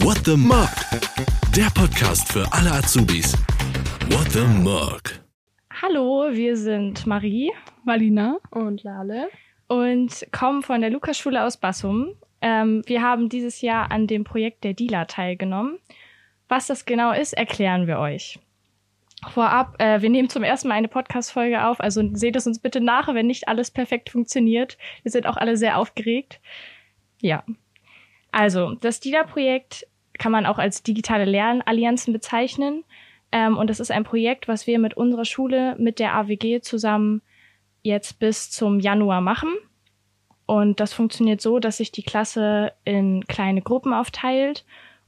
What the Mug? Der Podcast für alle Azubis. What the Mug? Hallo, wir sind Marie Marlina. Und Lale. und kommen von der Lukasschule aus Bassum. Ähm, wir haben dieses Jahr an dem Projekt der Dealer teilgenommen. Was das genau ist, erklären wir euch. Vorab, äh, wir nehmen zum ersten Mal eine Podcast-Folge auf, also seht es uns bitte nach, wenn nicht alles perfekt funktioniert. Wir sind auch alle sehr aufgeregt. Ja. Also, das Dealer-Projekt kann man auch als digitale Lernallianzen bezeichnen. Ähm, und das ist ein Projekt, was wir mit unserer Schule, mit der AWG zusammen jetzt bis zum Januar machen. Und das funktioniert so, dass sich die Klasse in kleine Gruppen aufteilt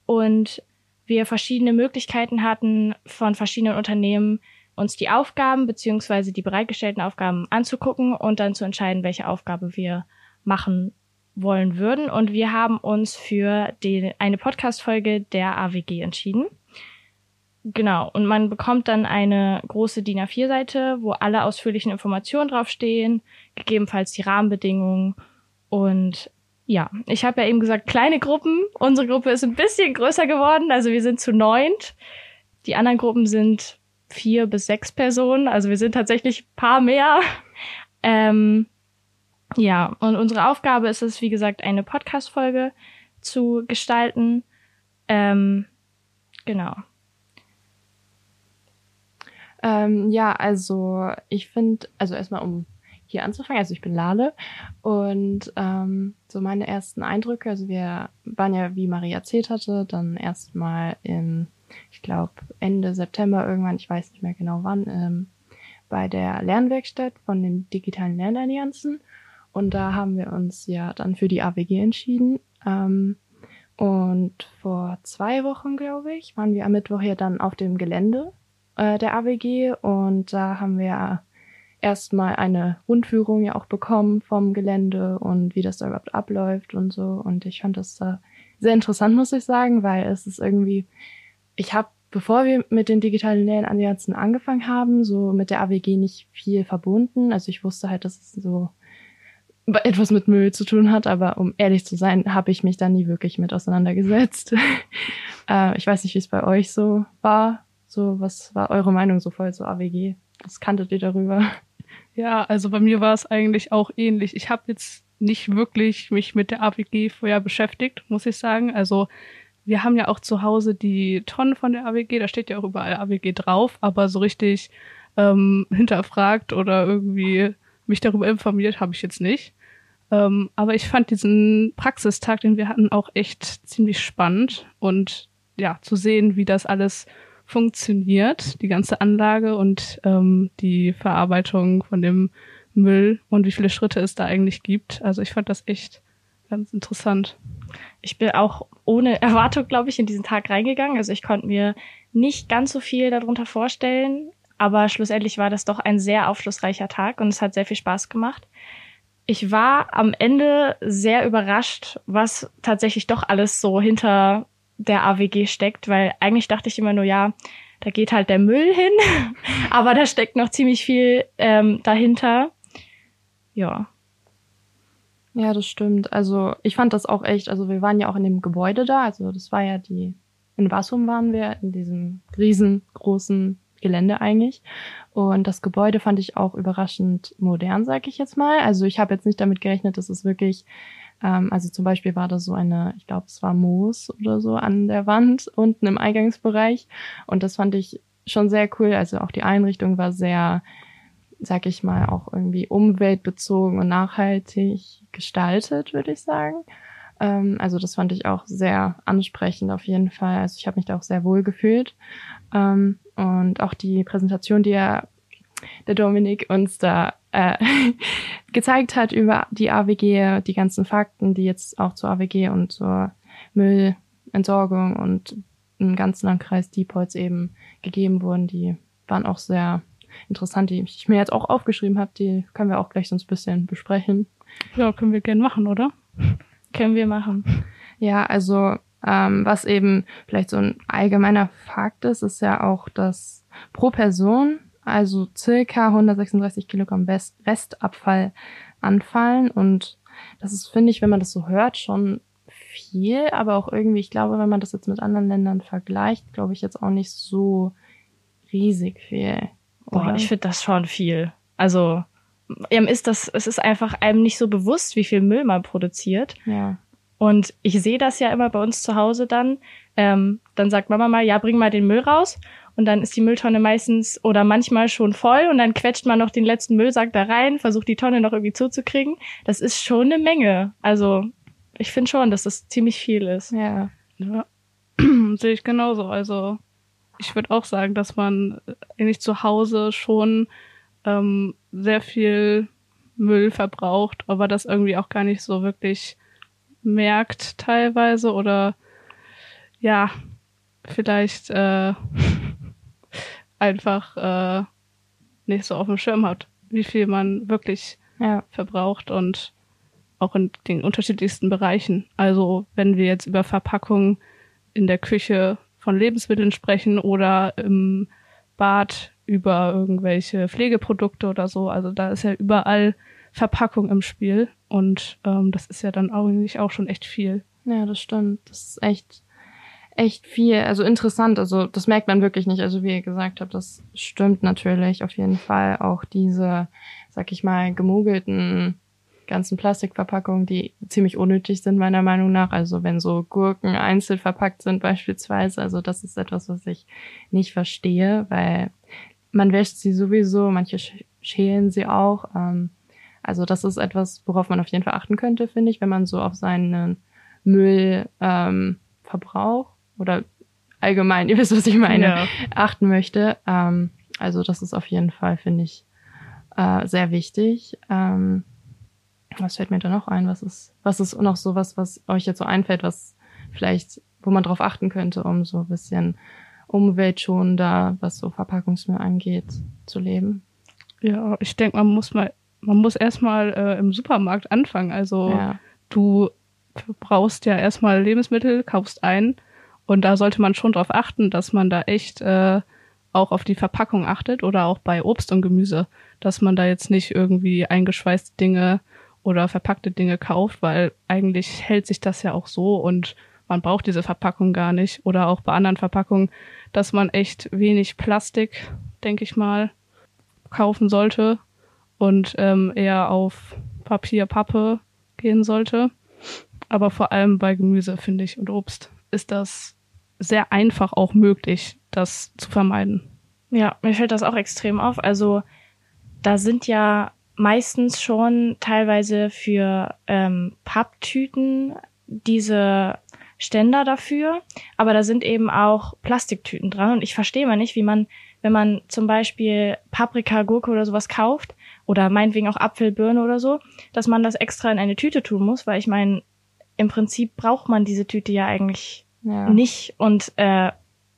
und wir verschiedene Möglichkeiten hatten, von verschiedenen Unternehmen uns die Aufgaben beziehungsweise die bereitgestellten Aufgaben anzugucken und dann zu entscheiden, welche Aufgabe wir machen wollen würden. Und wir haben uns für die, eine Podcast-Folge der AWG entschieden. Genau. Und man bekommt dann eine große DIN A4-Seite, wo alle ausführlichen Informationen draufstehen, gegebenenfalls die Rahmenbedingungen. Und ja, ich habe ja eben gesagt, kleine Gruppen. Unsere Gruppe ist ein bisschen größer geworden. Also wir sind zu neunt. Die anderen Gruppen sind vier bis sechs Personen. Also wir sind tatsächlich paar mehr. Ähm, ja, und unsere Aufgabe ist es, wie gesagt, eine Podcast-Folge zu gestalten. Ähm, genau. Ähm, ja, also ich finde, also erstmal um hier anzufangen, also ich bin Lale und ähm, so meine ersten Eindrücke, also wir waren ja, wie Marie erzählt hatte, dann erstmal im, ich glaube, Ende September irgendwann, ich weiß nicht mehr genau wann, ähm, bei der Lernwerkstatt von den digitalen Lernallianzen und da haben wir uns ja dann für die AWG entschieden. Ähm, und vor zwei Wochen, glaube ich, waren wir am Mittwoch ja dann auf dem Gelände äh, der AWG und da haben wir erstmal eine Rundführung ja auch bekommen vom Gelände und wie das da überhaupt abläuft und so. Und ich fand das da sehr interessant, muss ich sagen, weil es ist irgendwie, ich habe, bevor wir mit den digitalen Lernallianzen angefangen haben, so mit der AWG nicht viel verbunden. Also ich wusste halt, dass es so etwas mit Müll zu tun hat, aber um ehrlich zu sein, habe ich mich da nie wirklich mit auseinandergesetzt. äh, ich weiß nicht, wie es bei euch so war. So, was war eure Meinung so voll so AWG? Was kanntet ihr darüber? Ja, also bei mir war es eigentlich auch ähnlich. Ich habe jetzt nicht wirklich mich mit der AWG vorher beschäftigt, muss ich sagen. Also wir haben ja auch zu Hause die Tonnen von der AWG, da steht ja auch überall AWG drauf, aber so richtig ähm, hinterfragt oder irgendwie mich darüber informiert habe ich jetzt nicht. Ähm, aber ich fand diesen Praxistag, den wir hatten, auch echt ziemlich spannend und ja, zu sehen, wie das alles funktioniert, die ganze Anlage und ähm, die Verarbeitung von dem Müll und wie viele Schritte es da eigentlich gibt. Also ich fand das echt ganz interessant. Ich bin auch ohne Erwartung, glaube ich, in diesen Tag reingegangen. Also ich konnte mir nicht ganz so viel darunter vorstellen, aber schlussendlich war das doch ein sehr aufschlussreicher Tag und es hat sehr viel Spaß gemacht. Ich war am Ende sehr überrascht, was tatsächlich doch alles so hinter der AWG steckt, weil eigentlich dachte ich immer nur, ja, da geht halt der Müll hin, aber da steckt noch ziemlich viel ähm, dahinter. Ja. Ja, das stimmt. Also ich fand das auch echt, also wir waren ja auch in dem Gebäude da, also das war ja die, in Bassum waren wir, in diesem riesengroßen Gelände eigentlich. Und das Gebäude fand ich auch überraschend modern, sag ich jetzt mal. Also ich habe jetzt nicht damit gerechnet, dass es wirklich, ähm, also zum Beispiel war da so eine, ich glaube, es war Moos oder so an der Wand unten im Eingangsbereich. Und das fand ich schon sehr cool. Also auch die Einrichtung war sehr, sag ich mal, auch irgendwie umweltbezogen und nachhaltig gestaltet, würde ich sagen. Ähm, also das fand ich auch sehr ansprechend auf jeden Fall. Also ich habe mich da auch sehr wohl gefühlt. Ähm, und auch die Präsentation, die er, der Dominik uns da äh, gezeigt hat über die AWG, die ganzen Fakten, die jetzt auch zur AWG und zur Müllentsorgung und im ganzen Landkreis Diepholz eben gegeben wurden, die waren auch sehr interessant, die ich mir jetzt auch aufgeschrieben habe, die können wir auch gleich sonst ein bisschen besprechen. Ja, können wir gerne machen, oder? Können wir machen. Ja, also ähm, was eben vielleicht so ein allgemeiner Fakt ist, ist ja auch, dass pro Person also circa 136 Kilogramm Rest Restabfall anfallen und das ist, finde ich, wenn man das so hört, schon viel, aber auch irgendwie, ich glaube, wenn man das jetzt mit anderen Ländern vergleicht, glaube ich jetzt auch nicht so riesig viel. Boah, oder? ich finde das schon viel. Also, ähm, ist das, es ist einfach einem nicht so bewusst, wie viel Müll man produziert. ja. Und ich sehe das ja immer bei uns zu Hause dann. Ähm, dann sagt Mama mal, ja, bring mal den Müll raus. Und dann ist die Mülltonne meistens oder manchmal schon voll und dann quetscht man noch den letzten Müllsack da rein, versucht die Tonne noch irgendwie zuzukriegen. Das ist schon eine Menge. Also ich finde schon, dass das ziemlich viel ist. Ja. Ja, sehe ich genauso. Also ich würde auch sagen, dass man eigentlich zu Hause schon ähm, sehr viel Müll verbraucht, aber das irgendwie auch gar nicht so wirklich merkt teilweise oder ja, vielleicht äh, einfach äh, nicht so auf dem Schirm hat, wie viel man wirklich Ja. verbraucht und auch in den unterschiedlichsten Bereichen. Also wenn wir jetzt über Verpackungen in der Küche von Lebensmitteln sprechen oder im Bad über irgendwelche Pflegeprodukte oder so, also da ist ja überall Verpackung im Spiel und ähm, das ist ja dann eigentlich auch schon echt viel. Ja, das stimmt. Das ist echt, echt viel. Also interessant. Also das merkt man wirklich nicht. Also wie ihr gesagt habt, das stimmt natürlich auf jeden Fall. Auch diese, sag ich mal, gemogelten ganzen Plastikverpackungen, die ziemlich unnötig sind, meiner Meinung nach. Also wenn so Gurken einzeln verpackt sind beispielsweise. Also das ist etwas, was ich nicht verstehe, weil man wäscht sie sowieso, manche sch- schälen sie auch. Ähm, also das ist etwas, worauf man auf jeden Fall achten könnte, finde ich, wenn man so auf seinen Müllverbrauch ähm, Verbrauch oder allgemein, ihr wisst, was ich meine, Ja. achten möchte. Ähm, also das ist auf jeden Fall, finde ich, äh, sehr wichtig. Ähm, was fällt mir da noch ein? Was ist, was ist noch so was, was euch jetzt so einfällt, was vielleicht, wo man drauf achten könnte, um so ein bisschen umweltschonender, was so Verpackungsmüll angeht, zu leben? Ja, ich denke, man muss mal, man muss erstmal äh, im Supermarkt anfangen. Also Ja, du brauchst ja erstmal Lebensmittel, kaufst ein und da sollte man schon darauf achten, dass man da echt äh, auch auf die Verpackung achtet oder auch bei Obst und Gemüse, dass man da jetzt nicht irgendwie eingeschweißte Dinge oder verpackte Dinge kauft, weil eigentlich hält sich das ja auch so und man braucht diese Verpackung gar nicht. Oder auch bei anderen Verpackungen, dass man echt wenig Plastik, denke ich mal, kaufen sollte und ähm, eher auf Papier, Pappe gehen sollte. Aber vor allem bei Gemüse, finde ich, und Obst ist das sehr einfach auch möglich, das zu vermeiden. Ja, mir fällt das auch extrem auf. Also da sind ja meistens schon teilweise für ähm, Papptüten diese Ständer dafür, aber da sind eben auch Plastiktüten dran und ich verstehe mal nicht, wie man, wenn man zum Beispiel Paprika, Gurke oder sowas kauft oder meinetwegen auch Apfel, Birne oder so, dass man das extra in eine Tüte tun muss, weil ich meine, im Prinzip braucht man diese Tüte ja eigentlich ja. nicht. Und äh,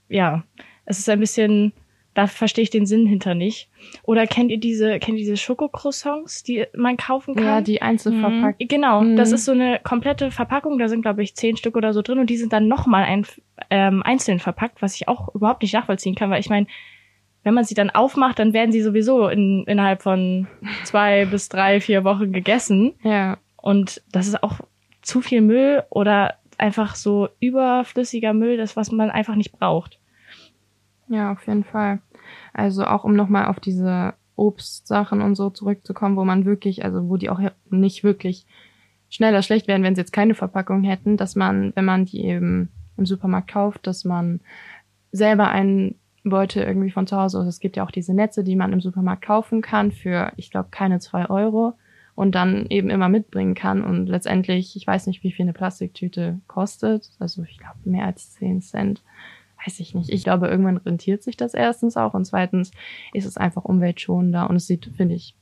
ja, es ist ein bisschen, da verstehe ich den Sinn hinter nicht. Oder kennt ihr diese, kennt ihr diese Schokocroissants, die man kaufen kann? Ja, die einzeln Mhm. Genau, Mhm. das ist so eine komplette Verpackung, da sind, glaube ich, zehn Stück oder so drin und die sind dann nochmal ein, ähm, einzeln verpackt, was ich auch überhaupt nicht nachvollziehen kann, weil ich meine, wenn man sie dann aufmacht, dann werden sie sowieso in, innerhalb von zwei bis drei, vier Wochen gegessen. Ja, Und das ist auch zu viel Müll oder einfach so überflüssiger Müll, das, was man einfach nicht braucht. Ja, auf jeden Fall. Also auch um nochmal auf diese Obstsachen und so zurückzukommen, wo man wirklich, also wo die auch nicht wirklich schneller schlecht werden, wenn sie jetzt keine Verpackung hätten, dass man, wenn man die eben im Supermarkt kauft, dass man selber einen Beutel irgendwie von zu Hause, also es gibt ja auch diese Netze, die man im Supermarkt kaufen kann für, ich glaube, keine zwei Euro und dann eben immer mitbringen kann und letztendlich, ich weiß nicht, wie viel eine Plastiktüte kostet, also ich glaube mehr als 10 Cent weiß ich nicht. Ich glaube, irgendwann rentiert sich das erstens auch und zweitens ist es einfach umweltschonender und es sieht, finde ich,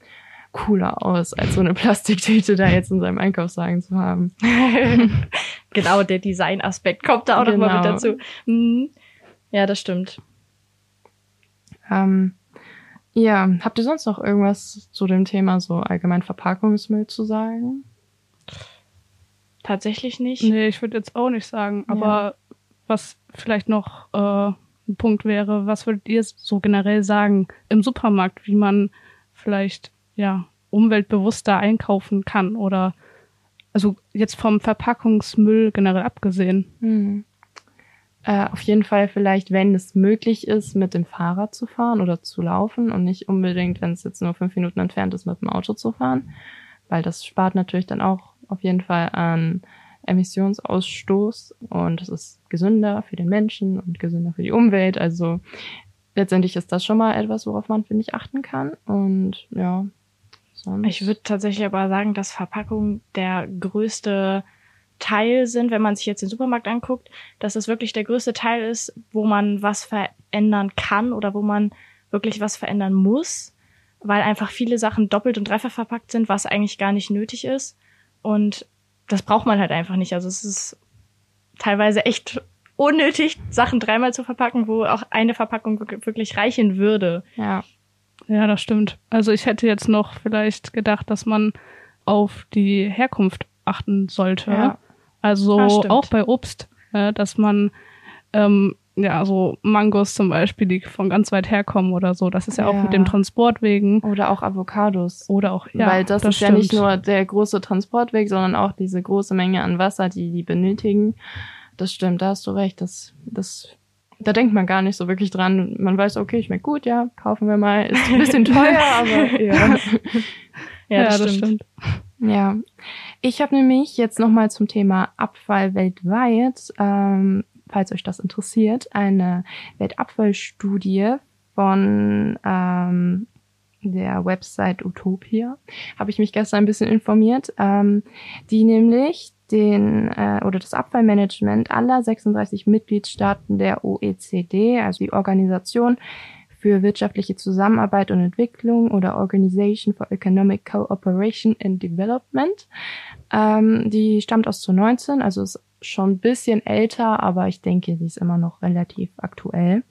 cooler aus, als so eine Plastiktüte da jetzt in seinem Einkaufswagen zu haben. genau, der Designaspekt kommt da auch noch mal mit Genau. dazu. Mhm. Ja, das stimmt. Ähm, ja, habt ihr sonst noch irgendwas zu dem Thema so allgemein Verpackungsmüll zu sagen? Tatsächlich nicht. Nee, ich würde jetzt auch nicht sagen, aber was vielleicht noch äh, ein Punkt wäre, was würdet ihr so generell sagen im Supermarkt, wie man vielleicht ja umweltbewusster einkaufen kann oder also jetzt vom Verpackungsmüll generell abgesehen? Hm. Äh, auf jeden Fall vielleicht, wenn es möglich ist, mit dem Fahrrad zu fahren oder zu laufen und nicht unbedingt, wenn es jetzt nur fünf Minuten entfernt ist, mit dem Auto zu fahren, weil das spart natürlich dann auch auf jeden Fall an Emissionsausstoß und es ist gesünder für den Menschen und gesünder für die Umwelt. Also letztendlich ist das schon mal etwas, worauf man, finde ich, achten kann. Und ja, sonst. Ich würde tatsächlich aber sagen, dass Verpackungen der größte Teil sind, wenn man sich jetzt den Supermarkt anguckt, dass es wirklich der größte Teil ist, wo man was verändern kann oder wo man wirklich was verändern muss, weil einfach viele Sachen doppelt und dreifach verpackt sind, was eigentlich gar nicht nötig ist. Und das braucht man halt einfach nicht. Also es ist teilweise echt unnötig, Sachen dreimal zu verpacken, wo auch eine Verpackung wirklich reichen würde. Ja. Ja, das stimmt. Also ich hätte jetzt noch vielleicht gedacht, dass man auf die Herkunft achten sollte. Ja. Also Ah, stimmt. auch bei Obst, äh, dass man ähm, ja so Mangos zum Beispiel, die von ganz weit herkommen oder so. Das ist ja, auch Ja. mit dem Transport wegen Oder auch Avocados. oder auch ja, Weil das, ist stimmt. ja nicht nur der große Transportweg, sondern auch diese große Menge an Wasser, die die benötigen. Das stimmt, da hast du recht. Das, das, da denkt man gar nicht so wirklich dran. Man weiß, okay, schmeckt gut, ja, kaufen wir mal. Ist ein bisschen teuer, aber ja. Ja, das, stimmt. Ja, ich habe nämlich jetzt nochmal zum Thema Abfall weltweit, ähm, falls euch das interessiert, eine Weltabfallstudie von ähm, der Website Utopia. Habe ich mich gestern ein bisschen informiert, ähm, die nämlich den äh, oder das Abfallmanagement aller 36 Mitgliedstaaten der OECD, also die Organisation für wirtschaftliche Zusammenarbeit und Entwicklung oder Organization for Economic Cooperation and Development. Ähm, die stammt aus 2019, also ist schon ein bisschen älter, aber ich denke, sie ist immer noch relativ aktuell.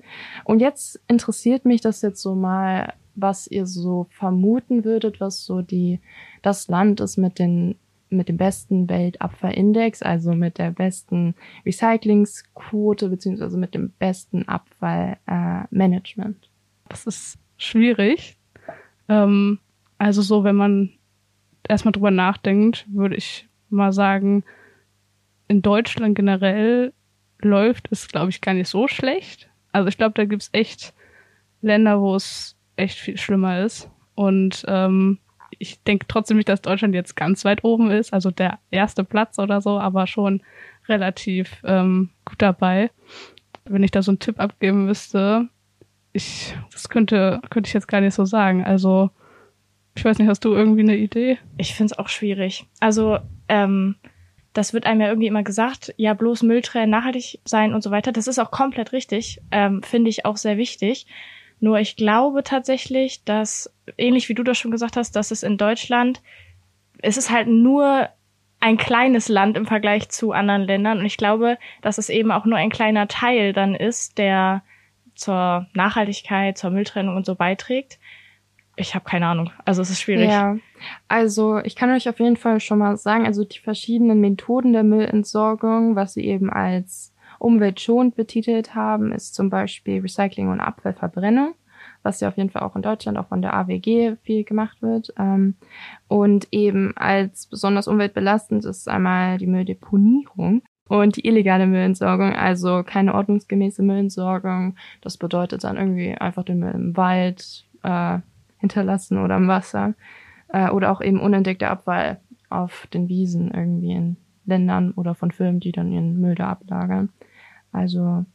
Und jetzt interessiert mich das jetzt so mal, was ihr so vermuten würdet, was so die das Land ist mit den mit dem besten Weltabfallindex, also mit der besten Recyclingsquote beziehungsweise mit dem besten Abfallmanagement. Äh. Das ist schwierig. Ähm, also so, wenn man erstmal drüber nachdenkt, würde ich mal sagen, in Deutschland generell läuft es, glaube ich, gar nicht so schlecht. Also ich glaube, da gibt's echt Länder, wo es echt viel schlimmer ist. Und ähm, ich denke trotzdem nicht, dass Deutschland jetzt ganz weit oben ist, also der erste Platz oder so, aber schon relativ ähm, gut dabei. Wenn ich da so einen Tipp abgeben müsste, ich, das könnte, könnte ich jetzt gar nicht so sagen. Also, ich weiß nicht, hast du irgendwie eine Idee? Ich finde es auch schwierig. Also, ähm, das wird einem ja irgendwie immer gesagt, ja, bloß Müll trennen, nachhaltig sein und so weiter. Das ist auch komplett richtig, ähm, finde ich auch sehr wichtig. Nur ich glaube tatsächlich, dass, ähnlich wie du das schon gesagt hast, dass es in Deutschland, es ist halt nur ein kleines Land im Vergleich zu anderen Ländern. Und ich glaube, dass es eben auch nur ein kleiner Teil dann ist, der zur Nachhaltigkeit, zur Mülltrennung und so beiträgt. Ich habe keine Ahnung. Also es ist schwierig. Ja, also ich kann euch auf jeden Fall schon mal sagen, also die verschiedenen Methoden der Müllentsorgung, was sie eben als umweltschonend betitelt haben, ist zum Beispiel Recycling und Abfallverbrennung, was ja auf jeden Fall auch in Deutschland, auch von der AWG viel gemacht wird. Ähm, und eben als besonders umweltbelastend ist einmal die Mülldeponierung und die illegale Müllentsorgung, also keine ordnungsgemäße Müllentsorgung. Das bedeutet dann irgendwie einfach den Müll im Wald äh, hinterlassen oder im Wasser. Äh, oder auch eben unentdeckter Abfall auf den Wiesen irgendwie in Ländern oder von Firmen, die dann ihren Müll da ablagern. Also,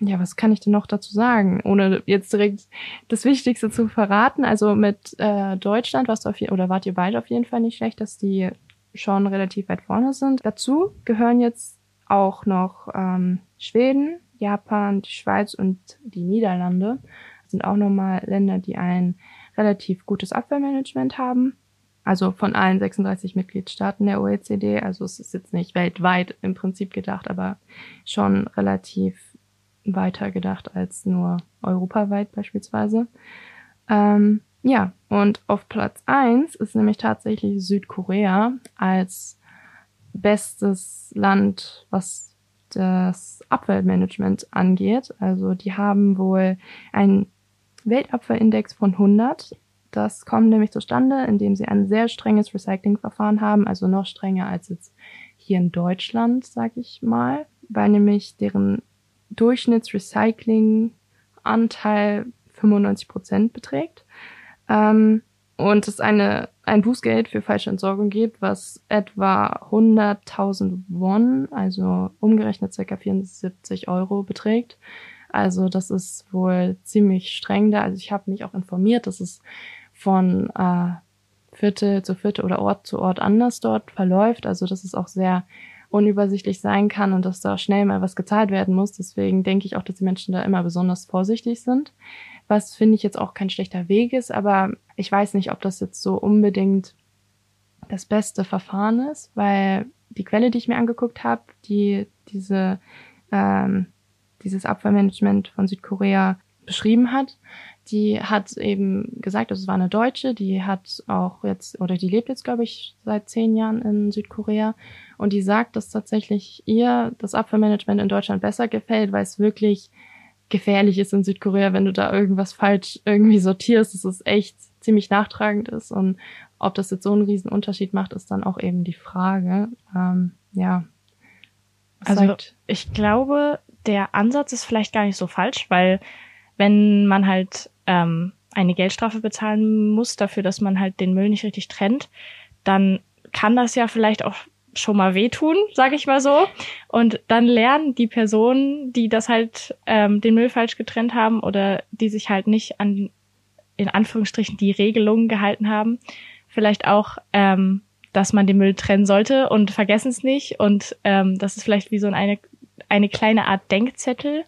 ja, was kann ich denn noch dazu sagen, ohne jetzt direkt das Wichtigste zu verraten? Also mit äh, Deutschland warst du auf je oder wart ihr beide auf jeden Fall nicht schlecht, dass die schon relativ weit vorne sind. Dazu gehören jetzt auch noch ähm, Schweden, Japan, die Schweiz und die Niederlande. Das sind auch nochmal Länder, die ein relativ gutes Abwehrmanagement haben. Also von allen 36 Mitgliedstaaten der OECD. Also es ist jetzt nicht weltweit im Prinzip gedacht, aber schon relativ weiter gedacht als nur europaweit beispielsweise. Ähm, ja, und auf Platz eins ist nämlich tatsächlich Südkorea als bestes Land, was das Abfallmanagement angeht. Also die haben wohl einen Weltabfallindex von 100. Das kommt nämlich zustande, indem sie ein sehr strenges Recyclingverfahren haben, also noch strenger als jetzt hier in Deutschland, sag ich mal, weil nämlich deren Durchschnittsrecyclinganteil 95 Prozent beträgt. Ähm, und es eine, ein Bußgeld für falsche Entsorgung gibt, was etwa 100.000 Won, also umgerechnet circa 74 Euro beträgt. Also das ist wohl ziemlich streng da. Also ich habe mich auch informiert, dass es von äh, Viertel zu Viertel oder Ort zu Ort anders dort verläuft. Also dass es auch sehr unübersichtlich sein kann und dass da schnell mal was gezahlt werden muss. Deswegen denke ich auch, dass die Menschen da immer besonders vorsichtig sind was finde ich jetzt auch kein schlechter Weg ist, aber ich weiß nicht, ob das jetzt so unbedingt das beste Verfahren ist, weil die Quelle, die ich mir angeguckt habe, die diese ähm, dieses Abfallmanagement von Südkorea beschrieben hat, die hat eben gesagt, also es war eine Deutsche, die hat auch jetzt, oder die lebt jetzt, glaube ich, seit zehn Jahren in Südkorea. Und die sagt, dass tatsächlich ihr das Abfallmanagement in Deutschland besser gefällt, weil es wirklich gefährlich ist in Südkorea, wenn du da irgendwas falsch irgendwie sortierst, dass es echt ziemlich nachtragend ist. Und ob das jetzt so einen riesen Unterschied macht, ist dann auch eben die Frage. Ähm, ja. Also sagt, ich glaube, der Ansatz ist vielleicht gar nicht so falsch, weil wenn man halt ähm, eine Geldstrafe bezahlen muss dafür, dass man halt den Müll nicht richtig trennt, dann kann das ja vielleicht auch schon mal wehtun, sag ich mal so. Und dann lernen die Personen, die das halt ähm, den Müll falsch getrennt haben oder die sich halt nicht an in Anführungsstrichen die Regelungen gehalten haben, vielleicht auch, ähm, dass man den Müll trennen sollte und vergessen es nicht. Und ähm, das ist vielleicht wie so eine, eine kleine Art Denkzettel.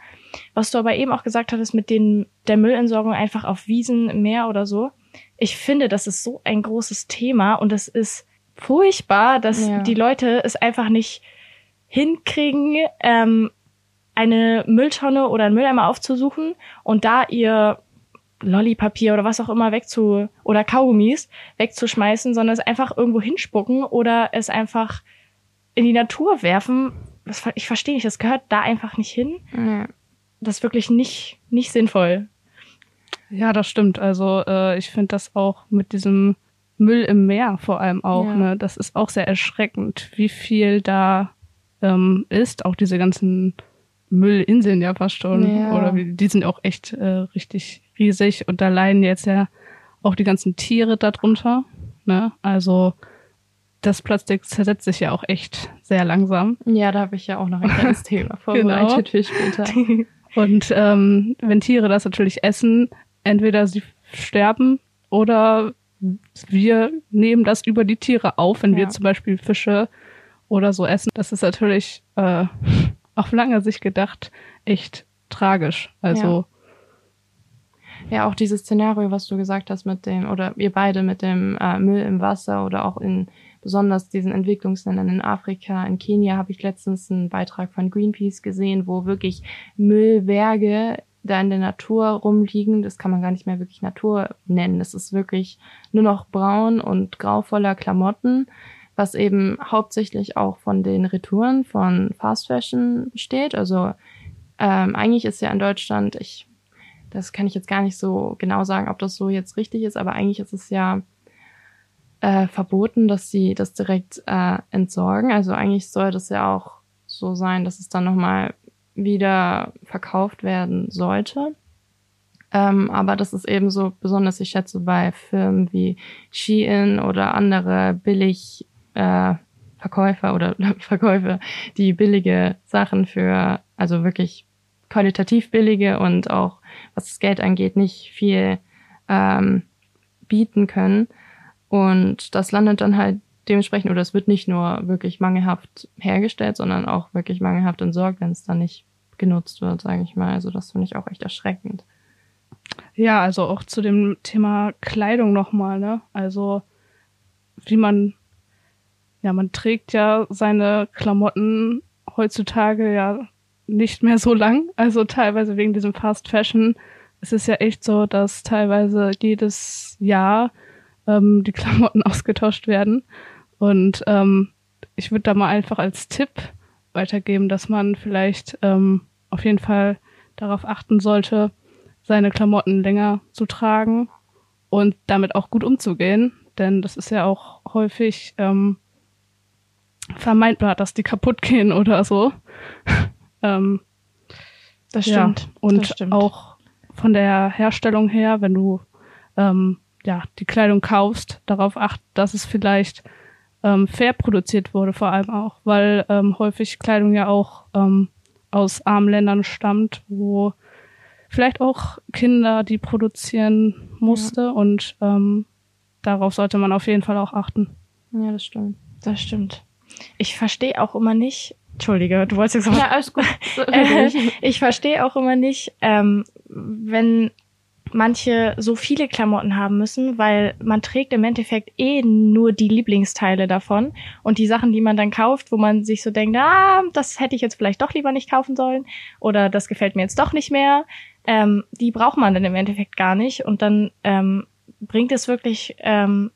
Was du aber eben auch gesagt hattest mit den, der Müllentsorgung einfach auf Wiesen, Meer oder so. Ich finde, das ist so ein großes Thema und es ist furchtbar, dass ja. die Leute es einfach nicht hinkriegen, ähm, eine Mülltonne oder einen Mülleimer aufzusuchen und da ihr Lollipapier oder was auch immer wegzu oder Kaugummis wegzuschmeißen, sondern es einfach irgendwo hinspucken oder es einfach in die Natur werfen. Das, ich verstehe nicht, das gehört da einfach nicht hin. Ja. Das ist wirklich nicht nicht sinnvoll. Ja, das stimmt. Also äh, ich finde das auch mit diesem Müll im Meer vor allem auch. Ja. Ne? Das ist auch sehr erschreckend, wie viel da ähm, ist. Auch diese ganzen Müllinseln ja fast schon. Ja. Oder die sind auch echt äh, richtig riesig und da leiden jetzt ja auch die ganzen Tiere darunter. Ne? Also das Plastik zersetzt sich ja auch echt sehr langsam. Ja, da habe ich ja auch noch ein kleines Thema vorbereitet genau. für später. Und ähm, wenn Tiere das natürlich essen, entweder sie sterben oder wir nehmen das über die Tiere auf, wenn ja. wir zum Beispiel Fische oder so essen. Das ist natürlich äh, auf lange Sicht gedacht echt tragisch. Also ja. ja. auch dieses Szenario, was du gesagt hast mit dem, oder ihr beide mit dem äh, Müll im Wasser oder auch in besonders diesen Entwicklungsländern in Afrika, in Kenia habe ich letztens einen Beitrag von Greenpeace gesehen, wo wirklich Müllberge da in der Natur rumliegen. Das kann man gar nicht mehr wirklich Natur nennen. Es ist wirklich nur noch braun und grau voller Klamotten, was eben hauptsächlich auch von den Retouren von Fast Fashion besteht. Also ähm, eigentlich ist ja in Deutschland, ich, das kann ich jetzt gar nicht so genau sagen, ob das so jetzt richtig ist, aber eigentlich ist es ja äh, verboten, dass sie das direkt äh, entsorgen. Also eigentlich soll das ja auch so sein, dass es dann nochmal wieder verkauft werden sollte. Ähm, aber das ist eben so besonders, ich schätze, bei Firmen wie Shein oder andere billig äh, Verkäufer oder Verkäufer, die billige Sachen für, also wirklich qualitativ billige und auch was das Geld angeht, nicht viel ähm, bieten können. Und das landet dann halt dementsprechend, oder es wird nicht nur wirklich mangelhaft hergestellt, sondern auch wirklich mangelhaft entsorgt, wenn es dann nicht genutzt wird, sage ich mal. Also das finde ich auch echt erschreckend. Ja, also auch zu dem Thema Kleidung nochmal, ne? Also wie man, ja, man trägt ja seine Klamotten heutzutage ja nicht mehr so lang. Also teilweise wegen diesem Fast Fashion. Es ist ja echt so, dass teilweise jedes Jahr ähm, die Klamotten ausgetauscht werden. Und ähm, ich würde da mal einfach als Tipp weitergeben, dass man vielleicht ähm, auf jeden Fall darauf achten sollte, seine Klamotten länger zu tragen und damit auch gut umzugehen. Denn das ist ja auch häufig ähm, vermeidbar, dass die kaputt gehen oder so. ähm, Das ja, stimmt. und das stimmt. auch von der Herstellung her, wenn du ähm, ja die Kleidung kaufst, darauf achten, dass es vielleicht ähm, fair produziert wurde, vor allem auch, weil ähm, häufig Kleidung ja auch ähm, aus armen Ländern stammt, wo vielleicht auch Kinder die produzieren musste und ähm, darauf sollte man auf jeden Fall auch achten. Ja, das stimmt. Das stimmt. Ich verstehe auch immer nicht. Entschuldige, du wolltest jetzt noch Ja, alles gut. Äh, ich verstehe auch immer nicht, ähm, wenn manche so viele Klamotten haben müssen, weil man trägt im Endeffekt eh nur die Lieblingsteile davon. Und die Sachen, die man dann kauft, wo man sich so denkt, ah, das hätte ich jetzt vielleicht doch lieber nicht kaufen sollen oder das gefällt mir jetzt doch nicht mehr, ähm, die braucht man dann im Endeffekt gar nicht. Und dann ähm, bringt es wirklich ähm,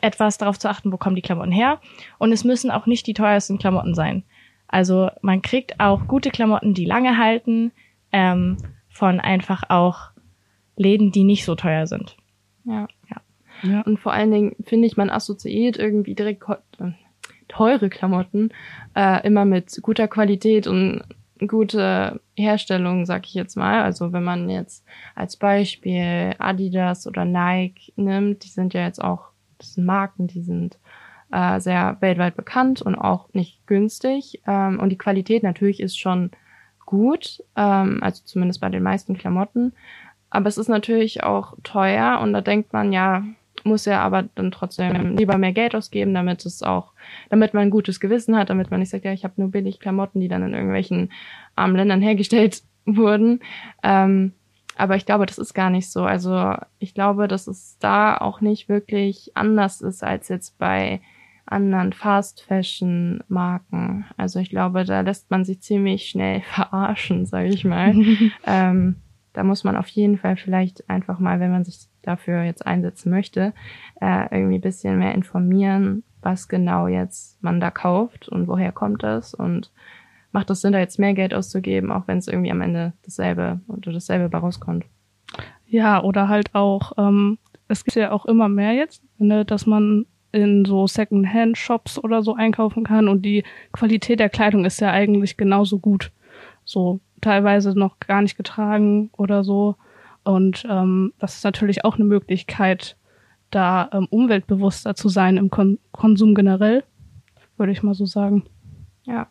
etwas darauf zu achten, wo kommen die Klamotten her. Und es müssen auch nicht die teuersten Klamotten sein. Also man kriegt auch gute Klamotten, die lange halten, ähm, von einfach auch Läden, die nicht so teuer sind. ja. Ja. Und vor allen Dingen finde ich, man assoziiert irgendwie direkt äh, teure Klamotten äh, immer mit guter Qualität und gute Herstellung, sag ich jetzt mal. Also wenn man jetzt als Beispiel Adidas oder Nike nimmt, die sind ja jetzt auch, das sind Marken, die sind äh, sehr weltweit bekannt und auch nicht günstig. Ähm, und die Qualität natürlich ist schon gut, ähm, also zumindest bei den meisten Klamotten. Aber es ist natürlich auch teuer und da denkt man ja, muss ja aber dann trotzdem lieber mehr Geld ausgeben, damit es auch, damit man ein gutes Gewissen hat, damit man nicht sagt, ja, ich habe nur billig Klamotten, die dann in irgendwelchen armen Ländern hergestellt wurden. Ähm, aber ich glaube, das ist gar nicht so. Also ich glaube, dass es da auch nicht wirklich anders ist als jetzt bei anderen Fast Fashion Marken. Also ich glaube, da lässt man sich ziemlich schnell verarschen, sage ich mal. ähm, da muss man auf jeden Fall vielleicht einfach mal, wenn man sich dafür jetzt einsetzen möchte, äh, irgendwie ein bisschen mehr informieren, was genau jetzt man da kauft und woher kommt das und macht es Sinn, da jetzt mehr Geld auszugeben, auch wenn es irgendwie am Ende dasselbe oder dasselbe bei rauskommt. Ja, oder halt auch, ähm, es gibt ja auch immer mehr jetzt, ne, dass man in so Second-Hand-Shops oder so einkaufen kann und die Qualität der Kleidung ist ja eigentlich genauso gut. So teilweise noch gar nicht getragen oder so. Und ähm, das ist natürlich auch eine Möglichkeit, da ähm, umweltbewusster zu sein im Kon Konsum generell, würde ich mal so sagen. Ja.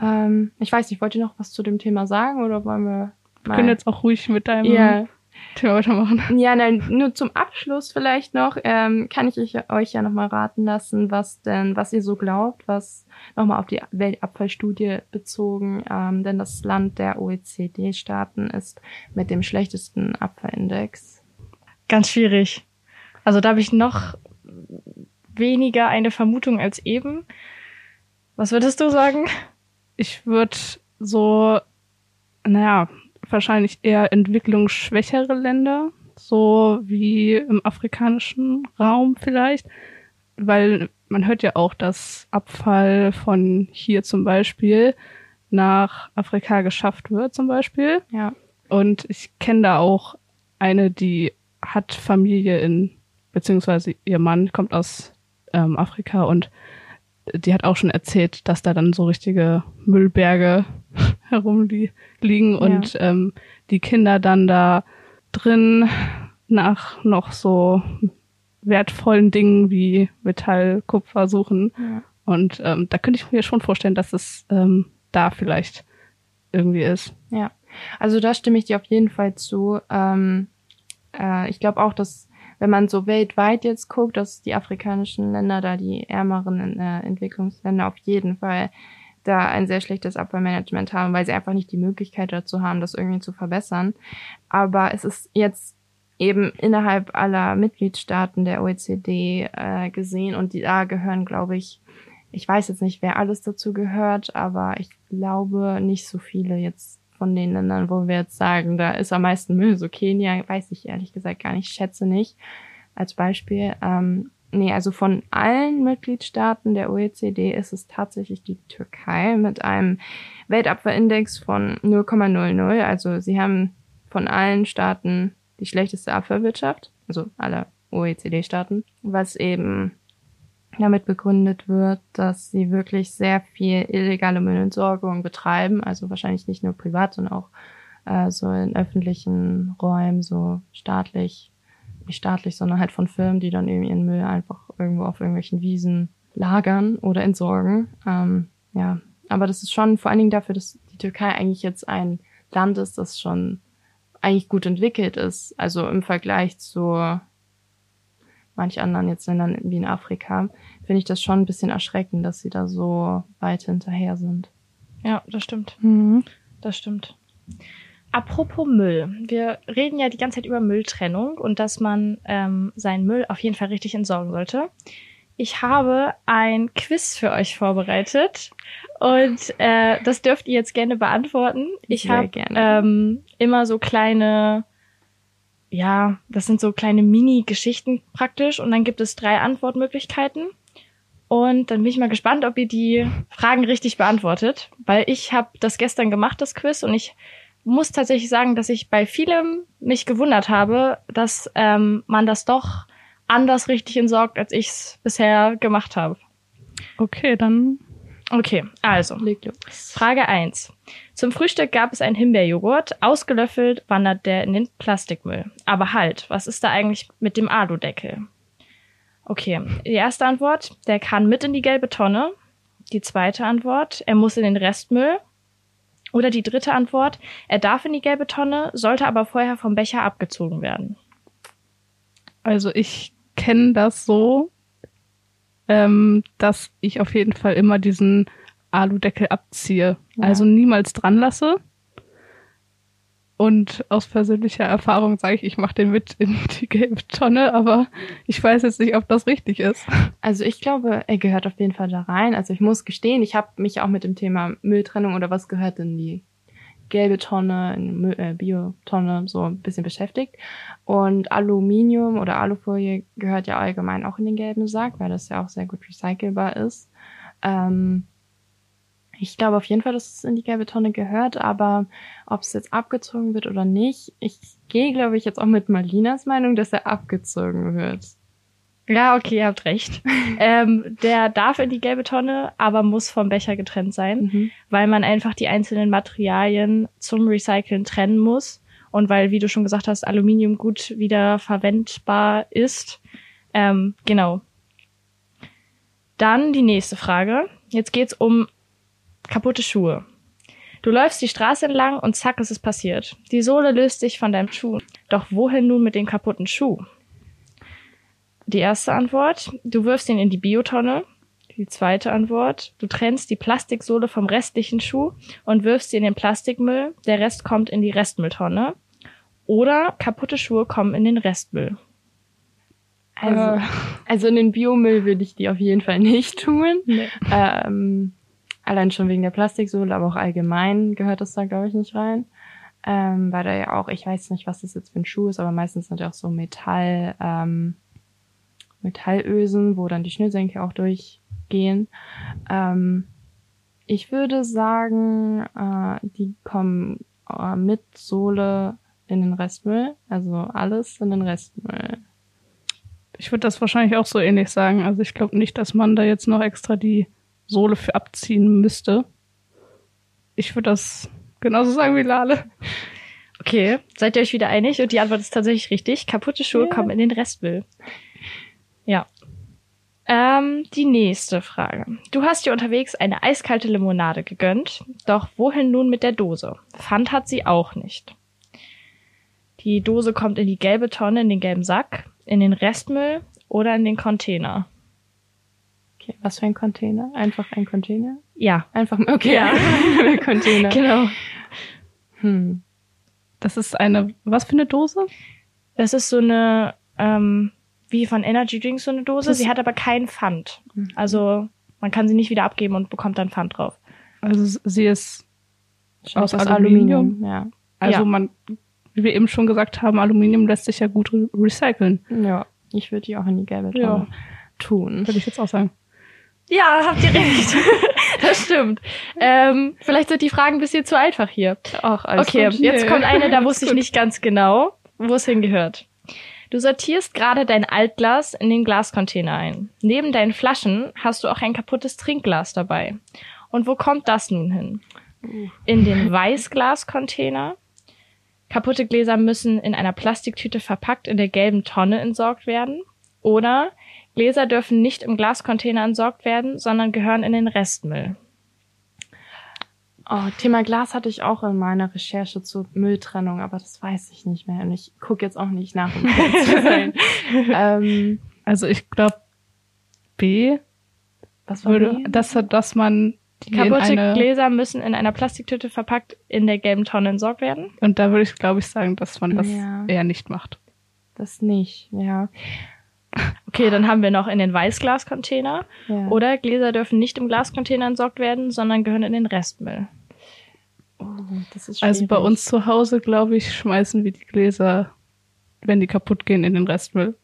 Ähm, ich weiß nicht, wollt ihr noch was zu dem Thema sagen oder wollen wir Wir können jetzt auch ruhig mit deinem ja, Thema weitermachen. Ja, nein, nur zum Abschluss vielleicht noch, ähm, kann ich euch- euch ja nochmal raten lassen, was denn, was ihr so glaubt, was nochmal auf die Weltabfallstudie bezogen, ähm, denn das Land der OECD-Staaten ist mit dem schlechtesten Abfallindex. Ganz schwierig. Also da habe ich noch weniger eine Vermutung als eben. Was würdest du sagen? Ich würde so, naja, wahrscheinlich eher entwicklungsschwächere Länder, so wie im afrikanischen Raum vielleicht, weil man hört ja auch, dass Abfall von hier zum Beispiel nach Afrika geschafft wird zum Beispiel. Ja, Und ich kenne da auch eine, die hat Familie in, beziehungsweise ihr Mann kommt aus ähm, Afrika und die hat auch schon erzählt, dass da dann so richtige Müllberge herumliegen und ähm, die Kinder dann da drin nach noch so wertvollen Dingen wie Metall, Kupfer suchen. ja. Und ähm, da könnte ich mir schon vorstellen, dass es ähm, da vielleicht irgendwie ist. Ja, also da stimme ich dir auf jeden Fall zu. Ähm, äh, ich glaube auch, dass wenn man so weltweit jetzt guckt, dass die afrikanischen Länder, da die ärmeren äh, Entwicklungsländer auf jeden Fall da ein sehr schlechtes Abfallmanagement haben, weil sie einfach nicht die Möglichkeit dazu haben, das irgendwie zu verbessern. Aber es ist jetzt eben innerhalb aller Mitgliedstaaten der OECD äh, gesehen und die da gehören, glaube ich, ich weiß jetzt nicht, wer alles dazu gehört, aber ich glaube nicht so viele jetzt von den Ländern, wo wir jetzt sagen, da ist am meisten Müll. So Kenia, weiß ich ehrlich gesagt gar nicht, schätze nicht. Als Beispiel. Ähm, nee, also von allen Mitgliedstaaten der OECD ist es tatsächlich die Türkei mit einem Weltabfallindex von 0,00. Also sie haben von allen Staaten die schlechteste Abfallwirtschaft, also aller OECD-Staaten, was eben damit begründet wird, dass sie wirklich sehr viel illegale Müllentsorgung betreiben, also wahrscheinlich nicht nur privat, sondern auch äh, so in öffentlichen Räumen, so staatlich, nicht staatlich, sondern halt von Firmen, die dann eben ihren Müll einfach irgendwo auf irgendwelchen Wiesen lagern oder entsorgen. Ähm, ja, aber das ist schon vor allen Dingen dafür, dass die Türkei eigentlich jetzt ein Land ist, das schon eigentlich gut entwickelt ist. Also im Vergleich zu manch anderen jetzt Ländern wie in Afrika, finde ich das schon ein bisschen erschreckend, dass sie da so weit hinterher sind. Ja, das stimmt. Mhm. Das stimmt. Apropos Müll. Wir reden ja die ganze Zeit über Mülltrennung und dass man ähm, seinen Müll auf jeden Fall richtig entsorgen sollte. Ich habe ein Quiz für euch vorbereitet und äh, das dürft ihr jetzt gerne beantworten. Ich habe gerne. ähm, immer so kleine, ja, das sind so kleine Mini-Geschichten praktisch und dann gibt es drei Antwortmöglichkeiten. Und dann bin ich mal gespannt, ob ihr die Fragen richtig beantwortet, weil ich habe das gestern gemacht, das Quiz, und ich muss tatsächlich sagen, dass ich bei vielem mich gewundert habe, dass ähm, man das doch anders richtig entsorgt, als ich es bisher gemacht habe. Okay, dann Okay, also Leg los. Frage 1. Zum Frühstück gab es einen Himbeerjoghurt. Ausgelöffelt wandert der in den Plastikmüll. Aber halt, was ist da eigentlich mit dem Aludeckel? Okay, die erste Antwort, der kann mit in die gelbe Tonne. Die zweite Antwort, er muss in den Restmüll. Oder die dritte Antwort, er darf in die gelbe Tonne, sollte aber vorher vom Becher abgezogen werden. Also ich kenne das so, ähm, dass ich auf jeden Fall immer diesen Aludeckel abziehe. Ja. Also niemals dran lasse. Und aus persönlicher Erfahrung sage ich, ich mache den mit in die gelbe Tonne, aber ich weiß jetzt nicht, ob das richtig ist. Also ich glaube, er gehört auf jeden Fall da rein. Also ich muss gestehen, ich habe mich auch mit dem Thema Mülltrennung oder was gehört in die gelbe Tonne, in Müll, äh, Biotonne so ein bisschen beschäftigt. Und Aluminium oder Alufolie gehört ja allgemein auch in den gelben Sack, weil das ja auch sehr gut recycelbar ist. Ähm, ich glaube auf jeden Fall, dass es in die gelbe Tonne gehört, aber ob es jetzt abgezogen wird oder nicht, ich gehe, glaube ich, jetzt auch mit Malinas Meinung, dass er abgezogen wird. Ja, okay, ihr habt recht. ähm, der darf in die gelbe Tonne, aber muss vom Becher getrennt sein. Mhm. weil man einfach die einzelnen Materialien zum Recyceln trennen muss und weil, wie du schon gesagt hast, Aluminium gut wieder verwendbar ist. Ähm, genau. Dann die nächste Frage. Jetzt geht's um kaputte Schuhe. Du läufst die Straße entlang und zack, ist es passiert. Die Sohle löst sich von deinem Schuh. Doch wohin nun mit dem kaputten Schuh? Die erste Antwort, du wirfst ihn in die Biotonne. Die zweite Antwort, du trennst die Plastiksohle vom restlichen Schuh und wirfst sie in den Plastikmüll. Der Rest kommt in die Restmülltonne. Oder kaputte Schuhe kommen in den Restmüll. Also, also in den Biomüll würde ich die auf jeden Fall nicht tun. Nee. Ähm, allein schon wegen der Plastiksohle, aber auch allgemein gehört das da, glaube ich, nicht rein. Ähm, weil da ja auch, ich weiß nicht, was das jetzt für ein Schuh ist, aber meistens sind ja auch so Metall, ähm, Metallösen, wo dann die Schnürsenkel auch durchgehen. Ähm, ich würde sagen, äh, die kommen äh, mit Sohle in den Restmüll, also alles in den Restmüll. Ich würde das wahrscheinlich auch so ähnlich sagen. Also ich glaube nicht, dass man da jetzt noch extra die Sohle für abziehen müsste. Ich würde das genauso sagen wie Lale. Okay, seid ihr euch wieder einig? Und die Antwort ist tatsächlich richtig. Kaputte Schuhe Ja. kommen in den Restmüll. Ja. Ähm, die nächste Frage. Du hast dir unterwegs eine eiskalte Limonade gegönnt, doch wohin nun mit der Dose? Pfand hat sie auch nicht. Die Dose kommt in die gelbe Tonne, in den gelben Sack, in den Restmüll oder in den Container. Okay, was für ein Container? Einfach ein Container? Ja, Einfach, okay, Ja. ein Container. genau. Hm. Das ist eine, was für eine Dose? Das ist so eine, ähm, wie von Energy Drinks so eine Dose. Das- Sie hat aber keinen Pfand. Mhm. Also man kann sie nicht wieder abgeben und bekommt dann Pfand drauf. Also sie ist, Aus Aus Aluminium? Aluminium, ja. also Ja. man, wie wir eben schon gesagt haben, Aluminium lässt sich ja gut re recyceln. Ja, ich würde die auch in die gelbe Tonne Ja. tun. Würde ich jetzt auch sagen. Ja, habt ihr recht. das stimmt. Ähm, vielleicht sind die Fragen ein bisschen zu einfach hier. Auch alles Okay, gut. jetzt kommt eine, da wusste ich nicht ganz genau, wo es hingehört. Du sortierst gerade dein Altglas in den Glascontainer ein. Neben deinen Flaschen hast du auch ein kaputtes Trinkglas dabei. Und wo kommt das nun hin? In den Weißglascontainer. Kaputte Gläser müssen in einer Plastiktüte verpackt in der gelben Tonne entsorgt werden. Oder Gläser dürfen nicht im Glascontainer entsorgt werden, sondern gehören in den Restmüll. Oh, Thema Glas hatte ich auch in meiner Recherche zur Mülltrennung, aber das weiß ich nicht mehr. Und ich gucke jetzt auch nicht nach. Um zu sein. ähm, Also ich glaube, B was war würde, B? dass, dass man die in Kaputte eine, Gläser müssen in einer Plastiktüte verpackt in der gelben Tonne entsorgt werden. und da würde ich glaube ich sagen, dass man das Ja. eher nicht macht. Das nicht, ja. Okay, dann haben wir noch in den Weißglascontainer. ja. Oder Gläser dürfen nicht im Glascontainer entsorgt werden, sondern gehören in den Restmüll. oh, das ist Also bei schwierig. uns zu Hause, glaube ich, schmeißen wir die Gläser, wenn die kaputt gehen, in den Restmüll.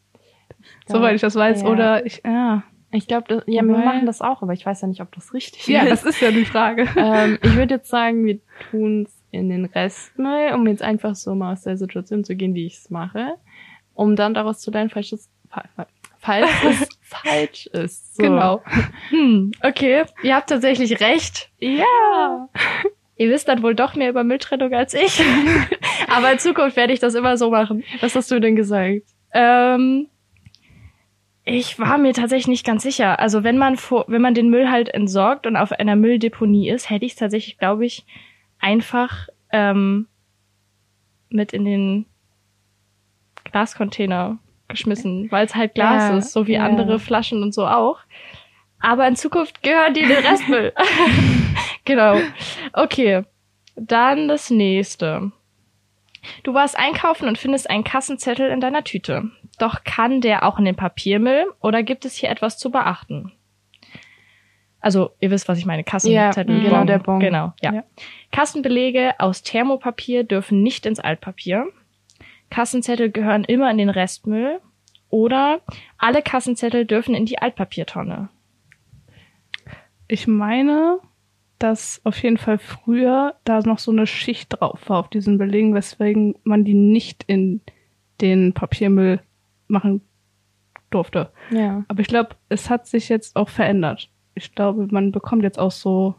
Soweit ich das weiß. ja. Oder ich, ja. Ich glaube, ja, wir machen das auch, aber ich weiß ja nicht, ob das richtig Ja, ist. das ist ja die Frage. ähm, ich würde jetzt sagen, wir tun's in den Restmüll, um jetzt einfach so mal aus der Situation zu gehen, wie ich es mache, um dann daraus zu lernen, falls es, fa- fa- falls es falsch ist. So. Genau. Hm, okay. Ihr habt tatsächlich recht. Ja. Ihr wisst dann wohl doch mehr über Mülltrennung als ich. Aber in Zukunft werde ich das immer so machen. Was hast du denn gesagt? Ähm, ich war mir tatsächlich nicht ganz sicher. Also wenn man vor, wenn man den Müll halt entsorgt und auf einer Mülldeponie ist, hätte ich es tatsächlich, glaube ich, einfach ähm, mit in den Glascontainer geschmissen, weil es halt Glas Ja, ist, so wie ja. andere Flaschen und so auch. Aber in Zukunft gehören die in den Restmüll. genau. Okay. Dann das nächste. Du warst einkaufen und findest einen Kassenzettel in deiner Tüte. Doch kann der auch in den Papiermüll oder gibt es hier etwas zu beachten? Also, ihr wisst, was ich meine. Kassenzettel. Ja, genau, der Bon. Genau, ja. Ja. Kassenbelege aus Thermopapier dürfen nicht ins Altpapier. Kassenzettel gehören immer in den Restmüll. Oder alle Kassenzettel dürfen in die Altpapiertonne. Ich meine, dass auf jeden Fall früher da noch so eine Schicht drauf war auf diesen Belegen, weswegen man die nicht in den Papiermüll machen durfte. Ja. Aber ich glaube, es hat sich jetzt auch verändert. Ich glaube, man bekommt jetzt auch so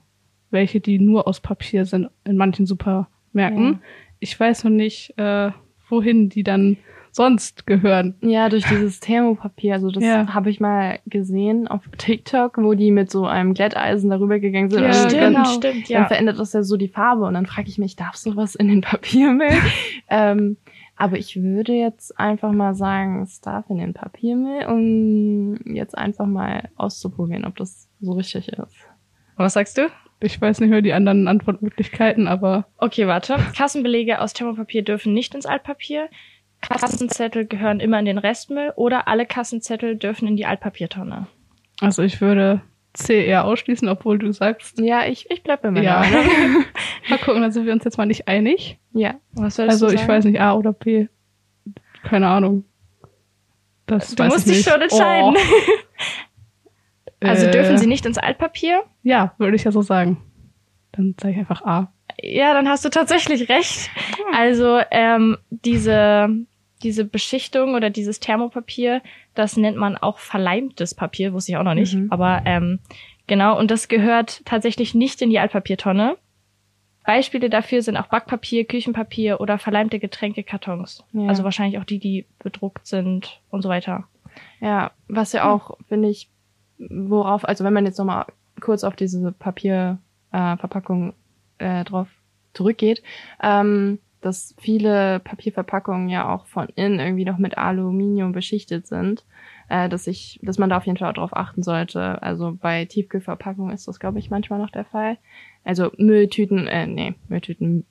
welche, die nur aus Papier sind in manchen Supermärkten. Ja. Ich weiß noch nicht, äh, wohin die dann sonst gehören. Ja, durch dieses Thermopapier. Also das Ja. habe ich mal gesehen auf TikTok, wo die mit so einem Glätteisen darüber gegangen sind. Ja, dann stimmt, genau. stimmt, Dann ja. verändert das ja so die Farbe und dann frage ich mich, darf sowas in den Papiermüll? ähm, aber ich würde jetzt einfach mal sagen, es darf in den Papiermüll, um jetzt einfach mal auszuprobieren, ob das so richtig ist. Was sagst du? Ich weiß nicht mehr die anderen Antwortmöglichkeiten, aber Okay, warte. Kassenbelege aus Thermopapier dürfen nicht ins Altpapier. Kassenzettel gehören immer in den Restmüll oder alle Kassenzettel dürfen in die Altpapiertonne. also ich würde C eher ausschließen, obwohl du sagst, Ja, ich, ich bleib bei meiner ja. Mal gucken, da sind wir uns jetzt mal nicht einig. Ja. Was Also ich weiß nicht, A oder B. Keine Ahnung. Das Du weiß musst ich dich nicht. schon entscheiden. Also Äh, dürfen sie nicht ins Altpapier? Ja, würde ich ja so sagen. Dann sage ich einfach A. Ja, dann hast du tatsächlich recht. Also ähm, diese diese Beschichtung oder dieses Thermopapier, das nennt man auch verleimtes Papier, wusste ich auch noch nicht. Mhm. Aber ähm, genau, und das gehört tatsächlich nicht in die Altpapiertonne. Beispiele dafür sind auch Backpapier, Küchenpapier oder verleimte Getränkekartons. Ja. Also wahrscheinlich auch die, die bedruckt sind und so weiter. Ja, was ja auch, finde ich, worauf, also wenn man jetzt nochmal kurz auf diese Papierverpackung äh, äh, drauf zurückgeht, ähm, dass viele Papierverpackungen ja auch von innen irgendwie noch mit Aluminium beschichtet sind, äh, dass ich, dass man da auf jeden Fall auch drauf achten sollte. Also bei Tiefkühlverpackungen ist das, glaube ich, manchmal noch der Fall. Also Mülltüten, äh, nee, Mülltüten,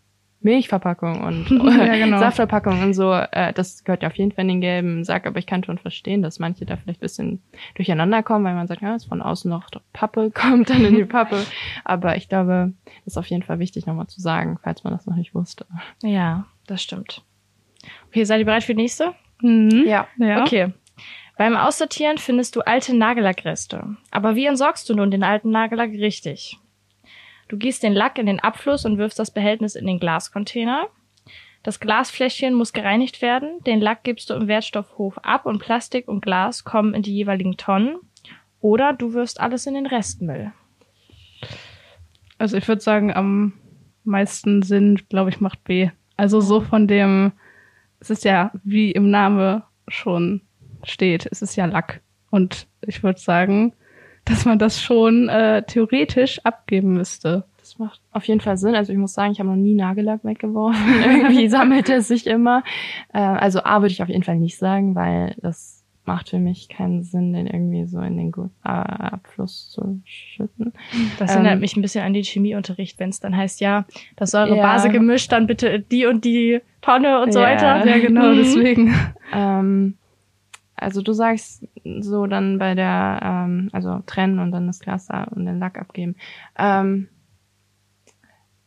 Milchverpackung und Ja, genau. Saftverpackung und so, äh, das gehört ja auf jeden Fall in den gelben Sack, aber ich kann schon verstehen, dass manche da vielleicht ein bisschen durcheinander kommen, weil man sagt, ja, ist von außen noch Pappe, kommt dann in die Pappe. Aber ich glaube, das ist auf jeden Fall wichtig nochmal zu sagen, falls man das noch nicht wusste. Ja, das stimmt. Okay, seid ihr bereit für die nächste? Mhm. Ja. Ja. Okay. Beim Aussortieren findest du alte Nagellackreste. Aber wie entsorgst du nun den alten Nagellack richtig? Du gießt den Lack in den Abfluss und wirfst das Behältnis in den Glascontainer. Das Glasfläschchen muss gereinigt werden. Den Lack gibst du im Wertstoffhof ab und Plastik und Glas kommen in die jeweiligen Tonnen. Oder du wirfst alles in den Restmüll. Also ich würde sagen, am meisten Sinn, glaube ich, macht B. Also so von dem, es ist ja, wie im Name schon steht, es ist ja Lack. Und ich würde sagen, dass man das schon äh, theoretisch abgeben müsste. Das macht auf jeden Fall Sinn. Also ich muss sagen, ich habe noch nie Nagellack weggeworfen. Irgendwie sammelt er sich immer. Äh, also A würde ich auf jeden Fall nicht sagen, weil das macht für mich keinen Sinn, den irgendwie so in den Gu- äh, Abfluss zu schütten. Das Ähm, erinnert mich ein bisschen an den Chemieunterricht, wenn es dann heißt, ja, das Säure Ja. Base gemischt, dann bitte die und die Tonne und so Ja. weiter. Ja, genau, Mhm. deswegen. Ähm, also du sagst so dann bei der, ähm, also trennen und dann das Glas da und den Lack abgeben. Ähm,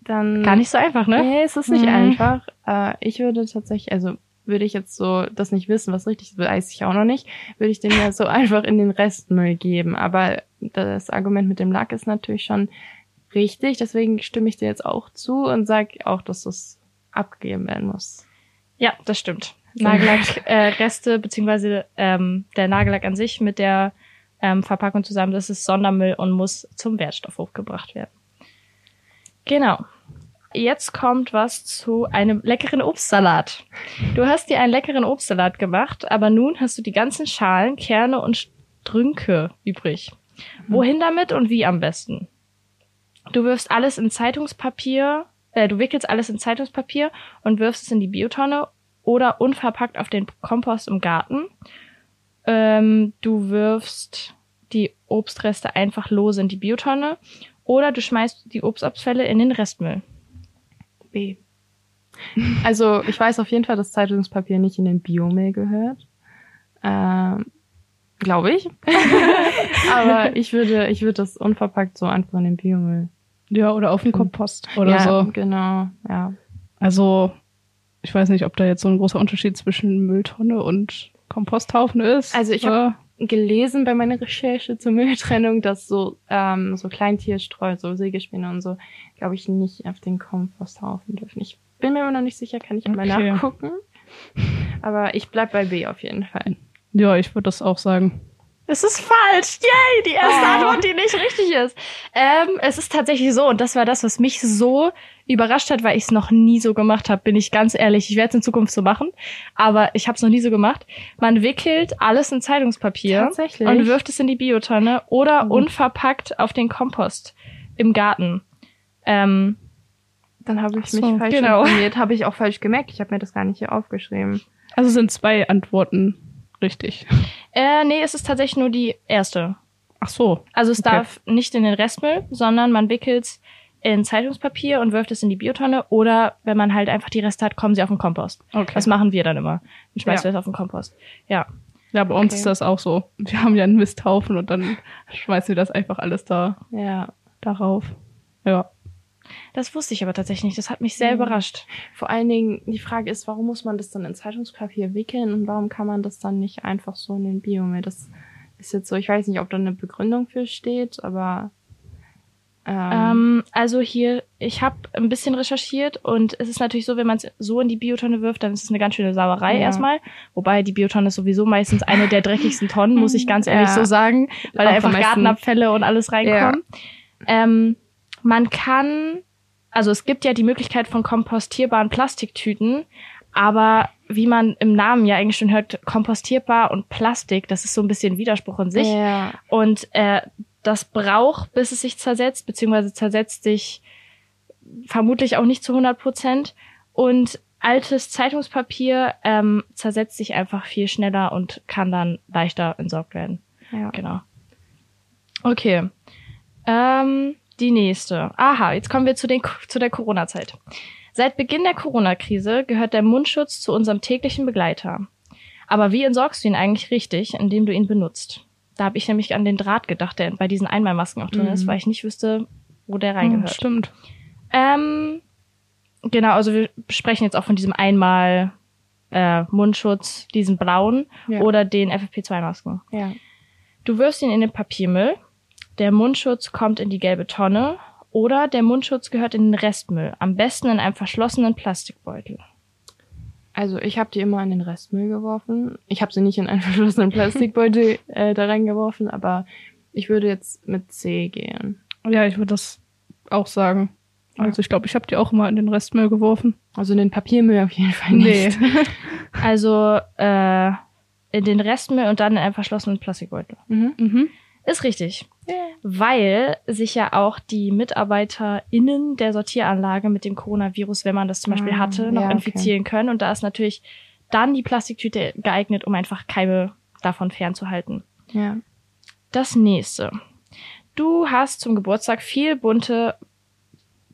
dann Gar nicht so einfach, ne? Nee, es ist nicht Mhm. einfach. Äh, ich würde tatsächlich, also würde ich jetzt so das nicht wissen, was richtig ist, weiß ich auch noch nicht, würde ich den ja so einfach in den Restmüll geben. Aber das Argument mit dem Lack ist natürlich schon richtig, deswegen stimme ich dir jetzt auch zu und sage auch, dass das abgegeben werden muss. Ja, das stimmt. Nagellack, äh, beziehungsweise ähm, der Nagellack an sich mit der ähm, Verpackung zusammen, das ist Sondermüll und muss zum Wertstoffhof gebracht werden. Genau. Jetzt kommt was zu einem leckeren Obstsalat. Du hast dir einen leckeren Obstsalat gemacht, aber nun hast du die ganzen Schalen, Kerne und Strünke übrig. Wohin damit und wie am besten? Du wirfst alles in Zeitungspapier, äh, du wickelst alles in Zeitungspapier und wirfst es in die Biotonne oder unverpackt auf den Kompost im Garten. Ähm, du wirfst die Obstreste einfach lose in die Biotonne oder du schmeißt die Obstabfälle in den Restmüll. B. Also ich weiß auf jeden Fall, dass Zeitungspapier nicht in den Biomüll gehört. Ähm, Glaube ich. Aber ich würde, ich würde das unverpackt so einfach in den Biomüll. Ja, oder auf den Kompost oder ja, so. Genau, ja. Also, ich weiß nicht, ob da jetzt so ein großer Unterschied zwischen Mülltonne und Komposthaufen ist. Also ich hab- gelesen bei meiner Recherche zur Mülltrennung, dass so ähm, so Kleintierstreu, so Sägespäne und so, glaube ich, nicht auf den Komposthaufen dürfen. Ich bin mir immer noch nicht sicher, kann ich mal Okay. nachgucken. Aber ich bleib bei B auf jeden Fall. ja, ich würde das auch sagen. Es ist falsch. Yay, die erste Oh. Antwort, die nicht richtig ist. Ähm, es ist tatsächlich so, und das war das, was mich so überrascht hat, weil ich es noch nie so gemacht habe, bin ich ganz ehrlich. Ich werde es in Zukunft so machen, aber ich habe es noch nie so gemacht. Man wickelt alles in Zeitungspapier und wirft es in die Biotonne oder Mhm. unverpackt auf den Kompost im Garten. Ähm, Dann habe ich so, mich falsch genau. informiert, habe ich auch falsch gemerkt. Ich habe mir das gar nicht hier aufgeschrieben. Also sind zwei Antworten richtig. äh, nee, es ist tatsächlich nur die erste. Ach so. Also es Okay. darf nicht in den Restmüll, sondern man wickelt es in Zeitungspapier und wirft es in die Biotonne oder wenn man halt einfach die Reste hat, kommen sie auf den Kompost. Okay. Das machen wir dann immer. Dann schmeißen Ja. wir es auf den Kompost. Ja. Ja, bei uns Okay. ist das auch so. Wir haben ja einen Misthaufen und dann schmeißen wir das einfach alles da Ja. darauf. Ja. Das wusste ich aber tatsächlich nicht. Das hat mich sehr Mhm. überrascht. Vor allen Dingen, die Frage ist, warum muss man das dann in Zeitungspapier wickeln und warum kann man das dann nicht einfach so in den Biomüll? Das ist jetzt so, ich weiß nicht, ob da eine Begründung für steht, aber ähm, Ähm, also hier, ich habe ein bisschen recherchiert und es ist natürlich so, wenn man es so in die Biotonne wirft, dann ist es eine ganz schöne Sauerei Ja. erstmal. Wobei die Biotonne ist sowieso meistens eine der dreckigsten Tonnen, muss ich ganz ehrlich Ja. so sagen, weil da Auch einfach am meisten- Gartenabfälle und alles reinkommen. Ähm, man kann, also es gibt ja die Möglichkeit von kompostierbaren Plastiktüten, aber wie man im Namen ja eigentlich schon hört, kompostierbar und Plastik, das ist so ein bisschen Widerspruch in sich. Ja, Und äh, das braucht, bis es sich zersetzt, beziehungsweise zersetzt sich vermutlich auch nicht zu 100 Prozent. Und altes Zeitungspapier ähm, zersetzt sich einfach viel schneller und kann dann leichter entsorgt werden. ja. Genau. Okay. Ähm, die nächste. Aha, jetzt kommen wir zu, den, zu der Corona-Zeit. Seit Beginn der Corona-Krise gehört der Mundschutz zu unserem täglichen Begleiter. Aber wie entsorgst du ihn eigentlich richtig, indem du ihn benutzt? Da habe ich nämlich an den Draht gedacht, der bei diesen Einmalmasken auch drin ist, Mhm. weil ich nicht wüsste, wo der reingehört. stimmt. Ähm, genau, also wir sprechen jetzt auch von diesem Einmal äh, Mundschutz, diesen blauen Ja. oder den FFP2-Masken. ja. Du wirfst ihn in den Papiermüll, der Mundschutz kommt in die gelbe Tonne oder der Mundschutz gehört in den Restmüll, am besten in einem verschlossenen Plastikbeutel. Also ich habe die immer in den Restmüll geworfen. Ich habe sie nicht in einen verschlossenen Plastikbeutel äh, da reingeworfen, aber ich würde jetzt mit C gehen. Ja, ich würde das auch sagen. Also ich glaube, ich habe die auch immer in den Restmüll geworfen. Also in den Papiermüll auf jeden Fall nicht. Also äh, in den Restmüll und dann in einen verschlossenen Plastikbeutel. Mhm. Mhm. Ist richtig. Weil sich ja auch die MitarbeiterInnen der Sortieranlage mit dem Coronavirus, wenn man das zum Beispiel Ah, hatte, noch ja, okay. infizieren können. Und da ist natürlich dann die Plastiktüte geeignet, um einfach Keime davon fernzuhalten. Ja. Das nächste. Du hast zum Geburtstag viel bunte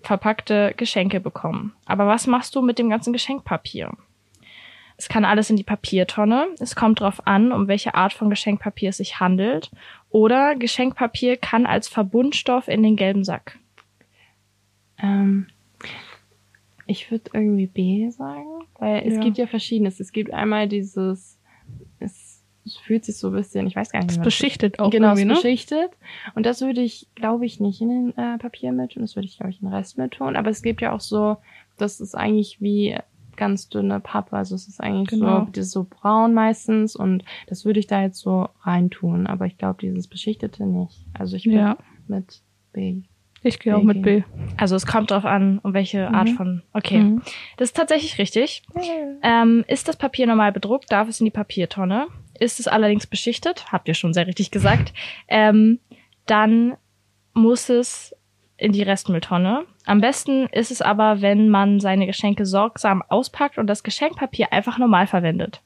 verpackte Geschenke bekommen. Aber was machst du mit dem ganzen Geschenkpapier? Es kann alles in die Papiertonne. Es kommt darauf an, um welche Art von Geschenkpapier es sich handelt. Oder Geschenkpapier kann als Verbundstoff in den gelben Sack. Ähm, ich würde irgendwie B sagen, weil es Ja. gibt ja verschiedenes. Es gibt einmal dieses, es, es fühlt sich so ein bisschen, ich weiß gar nicht, man beschichtet auch genau, es irgendwie, ne? beschichtet. Und das würde ich, glaube ich, nicht in den äh, Papier mit tun. Das würde ich, glaube ich, in den Rest mit tun. Aber es gibt ja auch so, das ist eigentlich wie ganz dünne Pappe. Also es ist eigentlich Genau. so, das ist so braun meistens und das würde ich da jetzt so reintun. Aber ich glaube, dieses Beschichtete nicht. Also ich würde Ja, mit B. ich gehe auch mit B. Also es kommt darauf an, um welche Art Mhm. von. Okay. Mhm. Das ist tatsächlich richtig. Ähm, ist das Papier normal bedruckt, darf es in die Papiertonne. Ist es allerdings beschichtet, habt ihr schon sehr richtig gesagt, ähm, dann muss es in die Restmülltonne. Am besten ist es aber, wenn man seine Geschenke sorgsam auspackt und das Geschenkpapier einfach normal verwendet.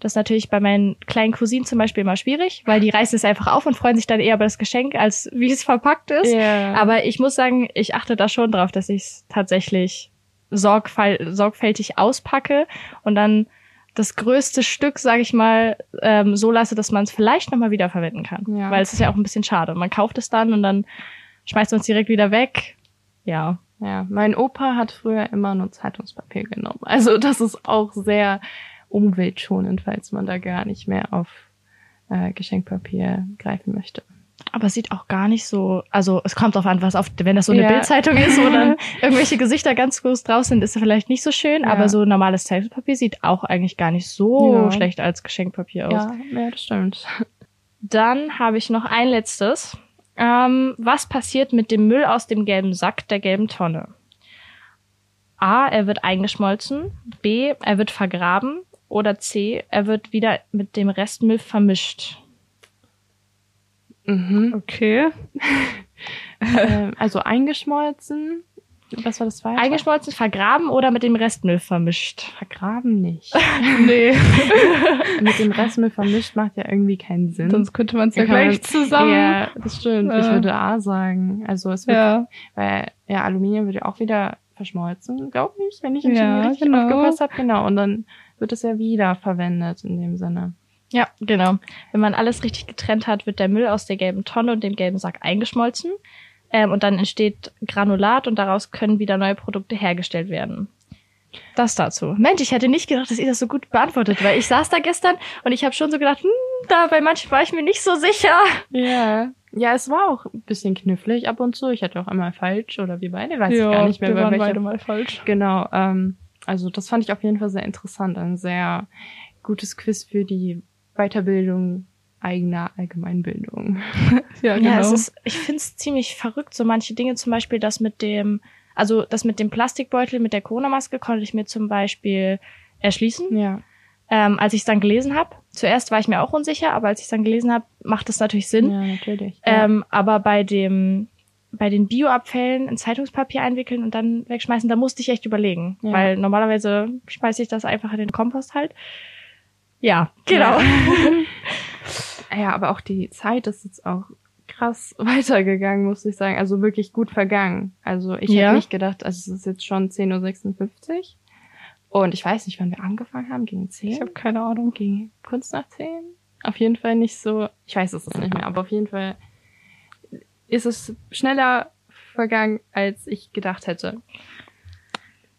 Das ist natürlich bei meinen kleinen Cousinen zum Beispiel immer schwierig, weil die reißen es einfach auf und freuen sich dann eher über das Geschenk, als wie es verpackt ist. Ja. Aber ich muss sagen, ich achte da schon drauf, dass ich es tatsächlich sorgfältig auspacke und dann das größte Stück, sage ich mal, ähm, so lasse, dass man es vielleicht nochmal wiederverwenden kann. Ja. Weil es ist ja auch ein bisschen schade. Man kauft es dann und dann schmeißt es direkt wieder weg. Ja. Ja, mein Opa hat früher immer nur Zeitungspapier genommen. Also das ist auch sehr umweltschonend, falls man da gar nicht mehr auf äh, Geschenkpapier greifen möchte. Aber es sieht auch gar nicht so, also es kommt drauf an, was auf, wenn das so eine Ja. Bildzeitung ist, wo dann irgendwelche Gesichter ganz groß draus sind, ist es vielleicht nicht so schön, Ja. aber so normales Zeitungspapier sieht auch eigentlich gar nicht so Ja. schlecht als Geschenkpapier aus. Ja, ja, das stimmt. Dann habe ich noch ein letztes. Ähm, was passiert mit dem Müll aus dem gelben Sack der gelben Tonne? A, er wird eingeschmolzen. B, er wird vergraben. Oder C, er wird wieder mit dem Restmüll vermischt. Mhm. Okay. ähm, also eingeschmolzen. Was war das zweite? Eingeschmolzen, vergraben oder mit dem Restmüll vermischt? Vergraben nicht. Nee, Mit dem Restmüll vermischt macht ja irgendwie keinen Sinn. sonst könnte man es ja gleich zusammen. Ja, das stimmt. Ich Ja. würde A sagen. Also es wird, ja. weil ja Aluminium wird ja auch wieder verschmolzen, glaube ich, wenn ich Ja, ja, richtig genau. aufgepasst habe. Genau. Und dann wird es ja wieder verwendet in dem Sinne. Ja, genau. Wenn man alles richtig getrennt hat, wird der Müll aus der gelben Tonne und dem gelben Sack eingeschmolzen. Ähm, und dann entsteht Granulat und daraus können wieder neue Produkte hergestellt werden. Das dazu. Mensch, ich hätte nicht gedacht, dass ihr das so gut beantwortet, weil ich saß da gestern und ich habe schon so gedacht, hm, da bei manchen war ich mir nicht so sicher. Ja. Ja, es war auch ein bisschen knifflig ab und zu. Ich hatte auch einmal falsch oder wir beide, weiß ja, ich gar nicht mehr, wir waren welcher beide mal falsch. Genau, ähm, also das fand ich auf jeden Fall sehr interessant. Ein sehr gutes Quiz für die Weiterbildung eigener Allgemeinbildung. Ja, Ja, genau. es ist, ich find's ziemlich verrückt, so manche Dinge, zum Beispiel das mit dem, also das mit dem Plastikbeutel mit der Corona-Maske konnte ich mir zum Beispiel erschließen. Ja. ähm, als ich es dann gelesen habe. Zuerst war ich mir auch unsicher, aber als ich es dann gelesen habe, macht es natürlich Sinn. Ja, natürlich. Ähm, aber bei dem bei den Bioabfällen in Zeitungspapier einwickeln und dann wegschmeißen, da musste ich echt überlegen, Ja. weil normalerweise schmeiße ich das einfach in den Kompost halt. Ja, genau. Ja. ja, aber auch die Zeit ist jetzt auch krass weitergegangen, muss ich sagen. Also wirklich gut vergangen. Also ich Ja. hätte nicht gedacht, also es ist jetzt schon 10.56 Uhr. Und ich weiß nicht, wann wir angefangen haben. Gegen 10? ich habe keine Ahnung. Ging kurz nach 10? Auf jeden Fall nicht so. Ich weiß es nicht mehr, aber auf jeden Fall ist es schneller vergangen, als ich gedacht hätte.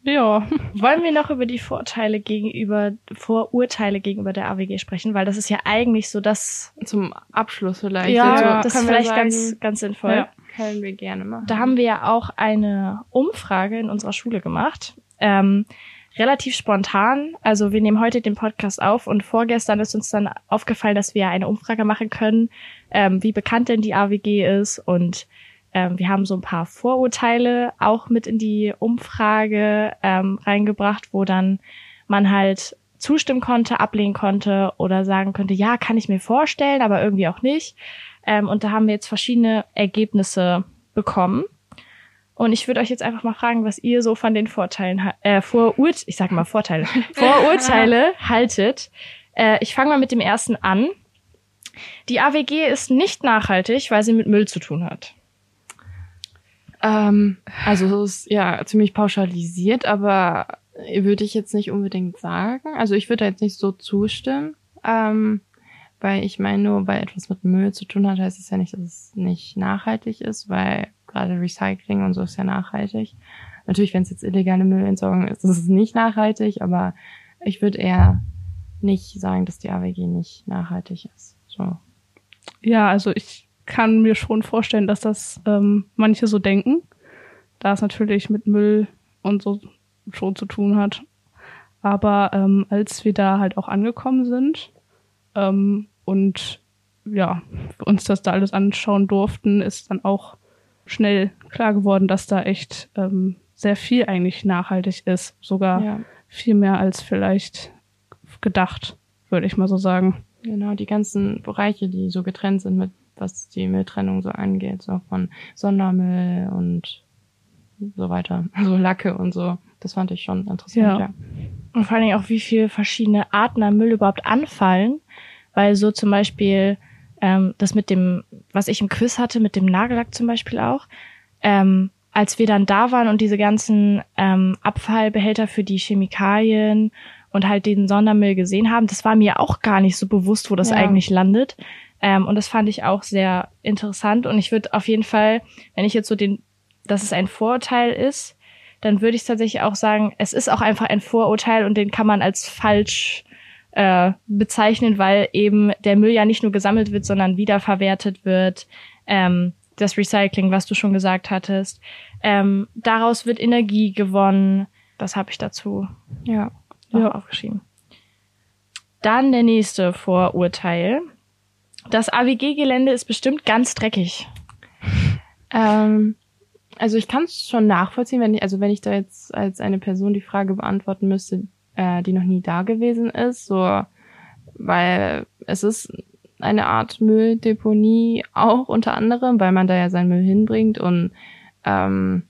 Ja. Wollen wir noch über die Vorteile gegenüber Vorurteile gegenüber der AWG sprechen, weil das ist ja eigentlich so das Zum Abschluss vielleicht. ja, Also, das ist vielleicht sagen, ganz ganz sinnvoll. Ja. können wir gerne machen. Da haben wir ja auch eine Umfrage in unserer Schule gemacht. Ähm, relativ spontan. Also wir nehmen heute den Podcast auf und vorgestern ist uns dann aufgefallen, dass wir eine Umfrage machen können, ähm, wie bekannt denn die AWG ist und ähm, wir haben so ein paar Vorurteile auch mit in die Umfrage ähm, reingebracht, wo dann man halt zustimmen konnte, ablehnen konnte oder sagen könnte, ja, kann ich mir vorstellen, aber irgendwie auch nicht. Ähm, und da haben wir jetzt verschiedene Ergebnisse bekommen. Und ich würde euch jetzt einfach mal fragen, was ihr so von den Vorteilen, äh, Vorurt, ich sage mal Vorteile, Vorurteile haltet. Äh, ich fange mal mit dem ersten an. Die AWG ist nicht nachhaltig, weil sie mit Müll zu tun hat. Ähm, also es ist ja ziemlich pauschalisiert, aber würde ich jetzt nicht unbedingt sagen. Also ich würde da jetzt nicht so zustimmen. Ähm, weil ich meine, nur weil etwas mit Müll zu tun hat, heißt es ja nicht, dass es nicht nachhaltig ist, weil gerade Recycling und so ist ja nachhaltig. Natürlich, wenn es jetzt illegale Müllentsorgung ist, ist es nicht nachhaltig, aber ich würde eher nicht sagen, dass die AWG nicht nachhaltig ist. So. Ja, also ich kann mir schon vorstellen, dass das ähm, manche so denken, da es natürlich mit Müll und so schon zu tun hat. Aber ähm, als wir da halt auch angekommen sind ähm, und ja, uns das da alles anschauen durften, ist dann auch schnell klar geworden, dass da echt ähm, sehr viel eigentlich nachhaltig ist. Sogar ja. viel mehr als vielleicht gedacht, würde ich mal so sagen. Genau, die ganzen Bereiche, die so getrennt sind mit was die Mülltrennung so angeht, so von Sondermüll und so weiter, also Lacke und so. Das fand ich schon interessant, ja. ja. Und vor allen Dingen auch, wie viele verschiedene Arten an Müll überhaupt anfallen, weil so zum Beispiel ähm, das mit dem, was ich im Quiz hatte, mit dem Nagellack zum Beispiel auch, ähm, als wir dann da waren und diese ganzen ähm, Abfallbehälter für die Chemikalien und halt den Sondermüll gesehen haben, das war mir auch gar nicht so bewusst, wo das ja. eigentlich landet. Ähm, und das fand ich auch sehr interessant. Und ich würde auf jeden Fall, wenn ich jetzt so den, dass es ein Vorurteil ist, dann würde ich tatsächlich auch sagen, es ist auch einfach ein Vorurteil und den kann man als falsch äh, bezeichnen, weil eben der Müll ja nicht nur gesammelt wird, sondern wiederverwertet wird. Ähm, das Recycling, was du schon gesagt hattest. Ähm, daraus wird Energie gewonnen. Das habe ich dazu ja, ja. aufgeschrieben. Dann der nächste Vorurteil. Das AWG-Gelände ist bestimmt ganz dreckig. Ähm, also ich kann es schon nachvollziehen, wenn ich, also wenn ich da jetzt als eine Person die Frage beantworten müsste, äh, die noch nie da gewesen ist, so, weil es ist eine Art Mülldeponie auch unter anderem, weil man da ja seinen Müll hinbringt und ähm,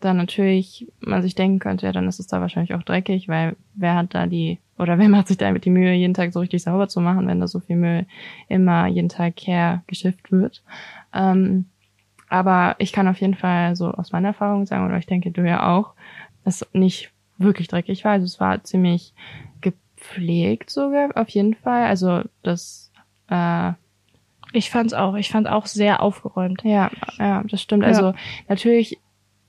dann natürlich man sich denken könnte, ja, dann ist es da wahrscheinlich auch dreckig, weil wer hat da die, oder wer macht sich da mit die Mühe, jeden Tag so richtig sauber zu machen, wenn da so viel Müll immer jeden Tag hergeschifft wird. Ähm, aber ich kann auf jeden Fall so aus meiner Erfahrung sagen, oder ich denke du ja auch, dass nicht wirklich dreckig war. Also es war ziemlich gepflegt sogar, auf jeden Fall. Also das äh, ich fand's auch. Ich fand auch sehr aufgeräumt. Ja, ja, das stimmt. Ja. Also natürlich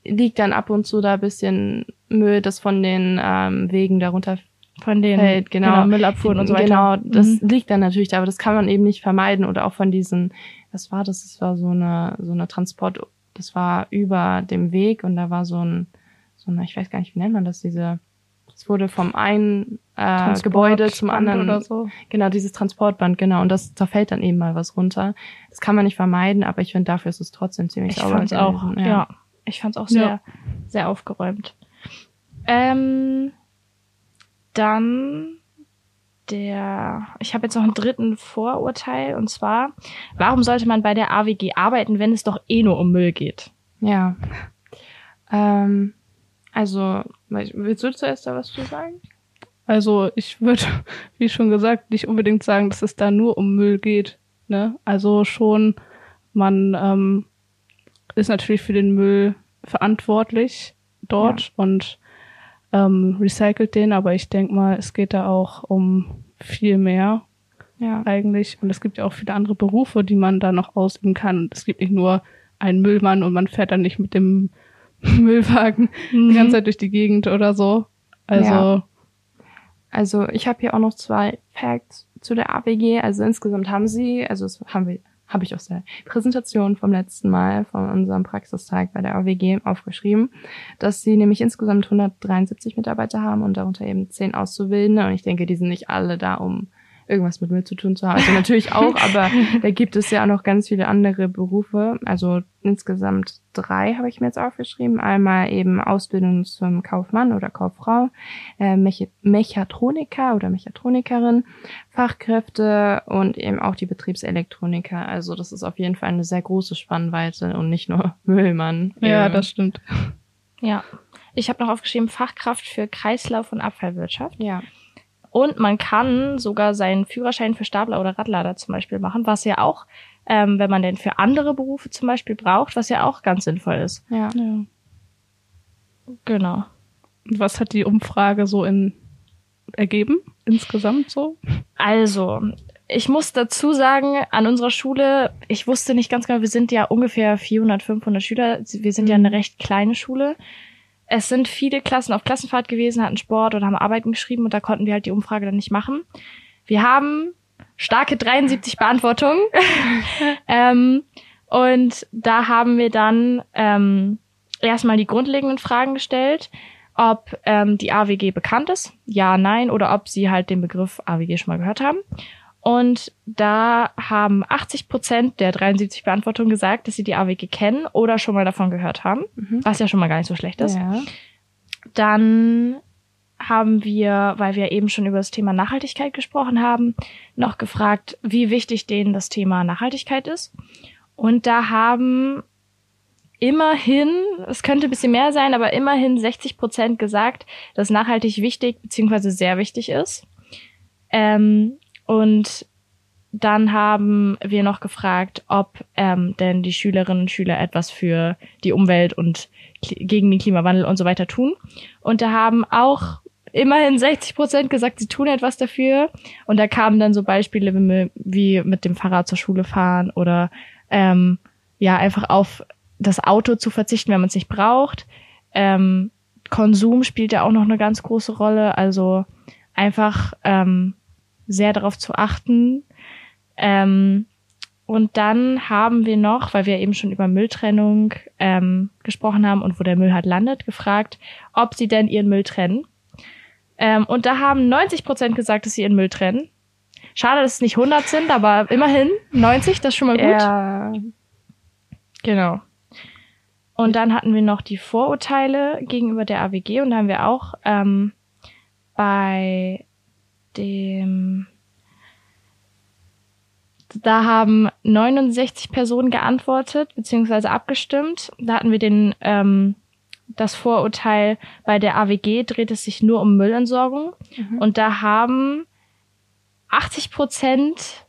liegt dann ab und zu da bisschen Müll, das von den ähm, Wegen darunter von den fällt, genau, genau Müllabfuhren und so weiter. Genau, das mhm. liegt dann natürlich da, aber das kann man eben nicht vermeiden oder auch von diesen was war das? Das war so eine, so eine Transport, das war über dem Weg und da war so ein, so eine, ich weiß gar nicht, wie nennt man das, diese, es wurde vom einen äh, Gebäude zum anderen oder so. Genau, dieses Transportband, genau. Und das da fällt dann eben mal was runter. Das kann man nicht vermeiden, aber ich finde, dafür ist es trotzdem ziemlich ich sauber. Fand's auch, ja. ja. Ich fand es auch sehr, ja. sehr aufgeräumt. Ähm, dann der, ich habe jetzt noch einen dritten Vorurteil und zwar, warum sollte man bei der AWG arbeiten, wenn es doch eh nur um Müll geht? Ja. Ähm, also, willst du zuerst da was zu sagen? Also ich würde, wie schon gesagt, nicht unbedingt sagen, dass es da nur um Müll geht. Ne? Also schon, man ähm, ist natürlich für den Müll verantwortlich dort ja. und ähm, recycelt den, aber ich denke mal, es geht da auch um viel mehr ja. eigentlich. Und es gibt ja auch viele andere Berufe, die man da noch ausüben kann. Und es gibt nicht nur einen Müllmann und man fährt dann nicht mit dem Müllwagen mhm. die ganze Zeit durch die Gegend oder so. Also. Ja. Also ich habe hier auch noch zwei Facts zu der AWG. Also insgesamt haben sie, also haben wir habe ich aus der Präsentation vom letzten Mal von unserem Praxistag bei der AWG aufgeschrieben, dass sie nämlich insgesamt 173 Mitarbeiter haben und darunter eben 10 Auszubildende. Und ich denke, die sind nicht alle da, um irgendwas mit Müll zu tun zu haben. Also natürlich auch, aber da gibt es ja auch noch ganz viele andere Berufe. Also insgesamt drei habe ich mir jetzt aufgeschrieben. Einmal eben Ausbildung zum Kaufmann oder Kauffrau, äh, Mech Mechatroniker oder Mechatronikerin, Fachkräfte und eben auch die Betriebselektroniker. Also das ist auf jeden Fall eine sehr große Spannweite und nicht nur Müllmann. Ja, das stimmt. Ja. Ich habe noch aufgeschrieben Fachkraft für Kreislauf- und Abfallwirtschaft. Ja. Und man kann sogar seinen Führerschein für Stapler oder Radlader zum Beispiel machen, was ja auch, ähm, wenn man den für andere Berufe zum Beispiel braucht, was ja auch ganz sinnvoll ist. Ja. Ja. Genau. Und was hat die Umfrage so in ergeben? Insgesamt so? Also, ich muss dazu sagen, an unserer Schule, ich wusste nicht ganz genau, wir sind ja ungefähr 400, 500 Schüler. Wir sind ja eine recht kleine Schule. Es sind viele Klassen auf Klassenfahrt gewesen, hatten Sport oder haben Arbeiten geschrieben und da konnten wir halt die Umfrage dann nicht machen. Wir haben starke 73 Beantwortungen. ähm, und da haben wir dann ähm, erstmal die grundlegenden Fragen gestellt, ob ähm, die AWG bekannt ist, ja, nein, oder ob sie halt den Begriff AWG schon mal gehört haben. Und da haben 80 Prozent der 73 Beantwortungen gesagt, dass sie die AWG kennen oder schon mal davon gehört haben, Mhm. was ja schon mal gar nicht so schlecht ist. Ja. Dann haben wir, weil wir eben schon über das Thema Nachhaltigkeit gesprochen haben, noch gefragt, wie wichtig denen das Thema Nachhaltigkeit ist. Und da haben immerhin, es könnte ein bisschen mehr sein, aber immerhin 60 Prozent gesagt, dass nachhaltig wichtig bzw. sehr wichtig ist. Ähm, und dann haben wir noch gefragt, ob ähm, denn die Schülerinnen und Schüler etwas für die Umwelt und gegen den Klimawandel und so weiter tun. Und da haben auch immerhin 60 Prozent gesagt, sie tun etwas dafür. Und da kamen dann so Beispiele wie, wie mit dem Fahrrad zur Schule fahren oder ähm, ja einfach auf das Auto zu verzichten, wenn man es nicht braucht. Ähm, Konsum spielt ja auch noch eine ganz große Rolle. Also einfach ähm, sehr darauf zu achten. Ähm, und dann haben wir noch, weil wir eben schon über Mülltrennung ähm, gesprochen haben und wo der Müll halt landet, gefragt, ob sie denn ihren Müll trennen. Ähm, und da haben 90 Prozent gesagt, dass sie ihren Müll trennen. Schade, dass es nicht 100 sind, aber immerhin 90, das ist schon mal gut. Ja. Genau. Und dann hatten wir noch die Vorurteile gegenüber der AWG und da haben wir auch ähm, bei dem da haben 69 Personen geantwortet beziehungsweise abgestimmt. Da hatten wir den ähm, das Vorurteil bei der AWG dreht es sich nur um Müllentsorgung Mhm. und da haben 80 Prozent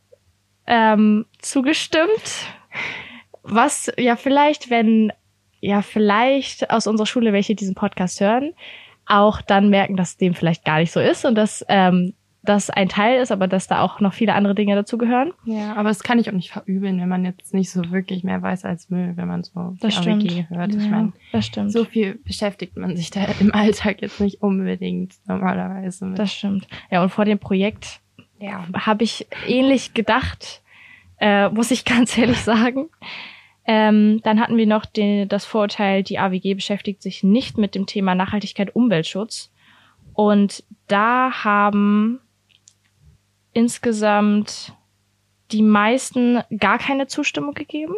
ähm, zugestimmt, was ja vielleicht, wenn ja vielleicht aus unserer Schule welche diesen Podcast hören, auch dann merken, dass dem vielleicht gar nicht so ist und dass ähm, das ein Teil ist, aber dass da auch noch viele andere Dinge dazugehören. Ja, aber das kann ich auch nicht verübeln, wenn man jetzt nicht so wirklich mehr weiß als Müll, wenn man so Das stimmt. AWG hört. Ich Ja, meine, das stimmt. so viel beschäftigt man sich da im Alltag jetzt nicht unbedingt normalerweise mit. Das stimmt. Ja, und vor dem Projekt ja. habe ich ähnlich gedacht, äh, muss ich ganz ehrlich sagen. Ähm, dann hatten wir noch den, das Vorurteil, die AWG beschäftigt sich nicht mit dem Thema Nachhaltigkeit, Umweltschutz. Und da haben insgesamt die meisten gar keine Zustimmung gegeben.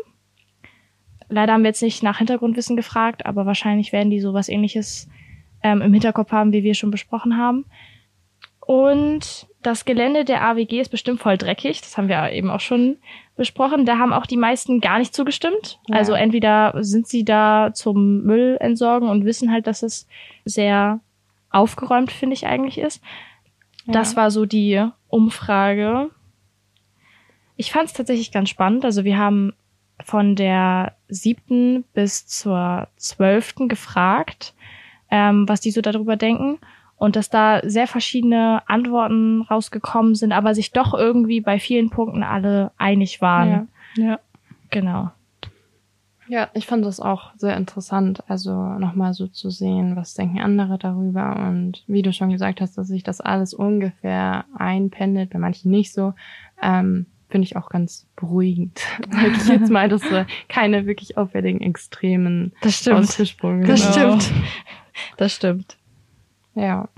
Leider haben wir jetzt nicht nach Hintergrundwissen gefragt, aber wahrscheinlich werden die sowas ähnliches ähm, im Hinterkopf haben, wie wir schon besprochen haben. Und das Gelände der AWG ist bestimmt voll dreckig. Das haben wir eben auch schon besprochen. Da haben auch die meisten gar nicht zugestimmt. Ja. Also entweder sind sie da zum Müll entsorgen und wissen halt, dass es sehr aufgeräumt, finde ich eigentlich ist. Das war so die Umfrage. Ich fand es tatsächlich ganz spannend. Also wir haben von der siebten bis zur zwölften gefragt, ähm, was die so darüber denken. Und dass da sehr verschiedene Antworten rausgekommen sind, aber sich doch irgendwie bei vielen Punkten alle einig waren. Ja. Ja. Genau. Ja, ich fand das auch sehr interessant, also nochmal so zu sehen, was denken andere darüber und wie du schon gesagt hast, dass sich das alles ungefähr einpendelt, bei manchen nicht so, ähm, finde ich auch ganz beruhigend. Sag ich jetzt mal, dass wir keine wirklich auffälligen Extremen Das stimmt. ausgesprungen Das Genau. stimmt. Das stimmt. Ja.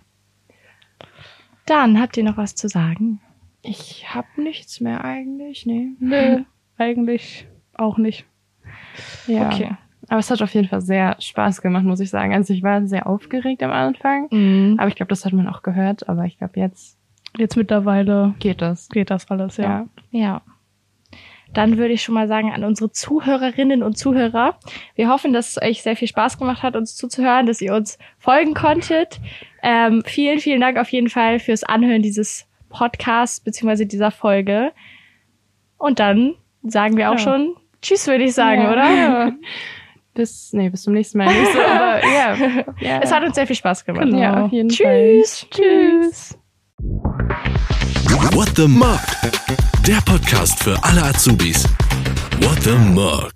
Dann habt ihr noch was zu sagen? Ich habe nichts mehr eigentlich, nee. Nö, eigentlich auch nicht. Ja. Okay. Aber es hat auf jeden Fall sehr Spaß gemacht, muss ich sagen. Also ich war sehr aufgeregt am Anfang. Mhm. Aber ich glaube, das hat man auch gehört. Aber ich glaube, jetzt Jetzt mittlerweile geht das. geht das alles, ja. Ja. Ja. Dann würde ich schon mal sagen an unsere Zuhörerinnen und Zuhörer. Wir hoffen, dass es euch sehr viel Spaß gemacht hat, uns zuzuhören, dass ihr uns folgen konntet. Ähm, vielen, vielen Dank auf jeden Fall fürs Anhören dieses Podcasts beziehungsweise dieser Folge. Und dann sagen wir auch Ja. schon Tschüss, würde ich sagen, Ja. oder? Ja. Bis, nee, bis zum nächsten Mal. Nicht so, aber ja. ja. Es hat uns sehr viel Spaß gemacht. Genau. ja, auf jeden Fall. Tschüss. Tschüss. What the Mug? Der Podcast für alle Azubis. What the Mug?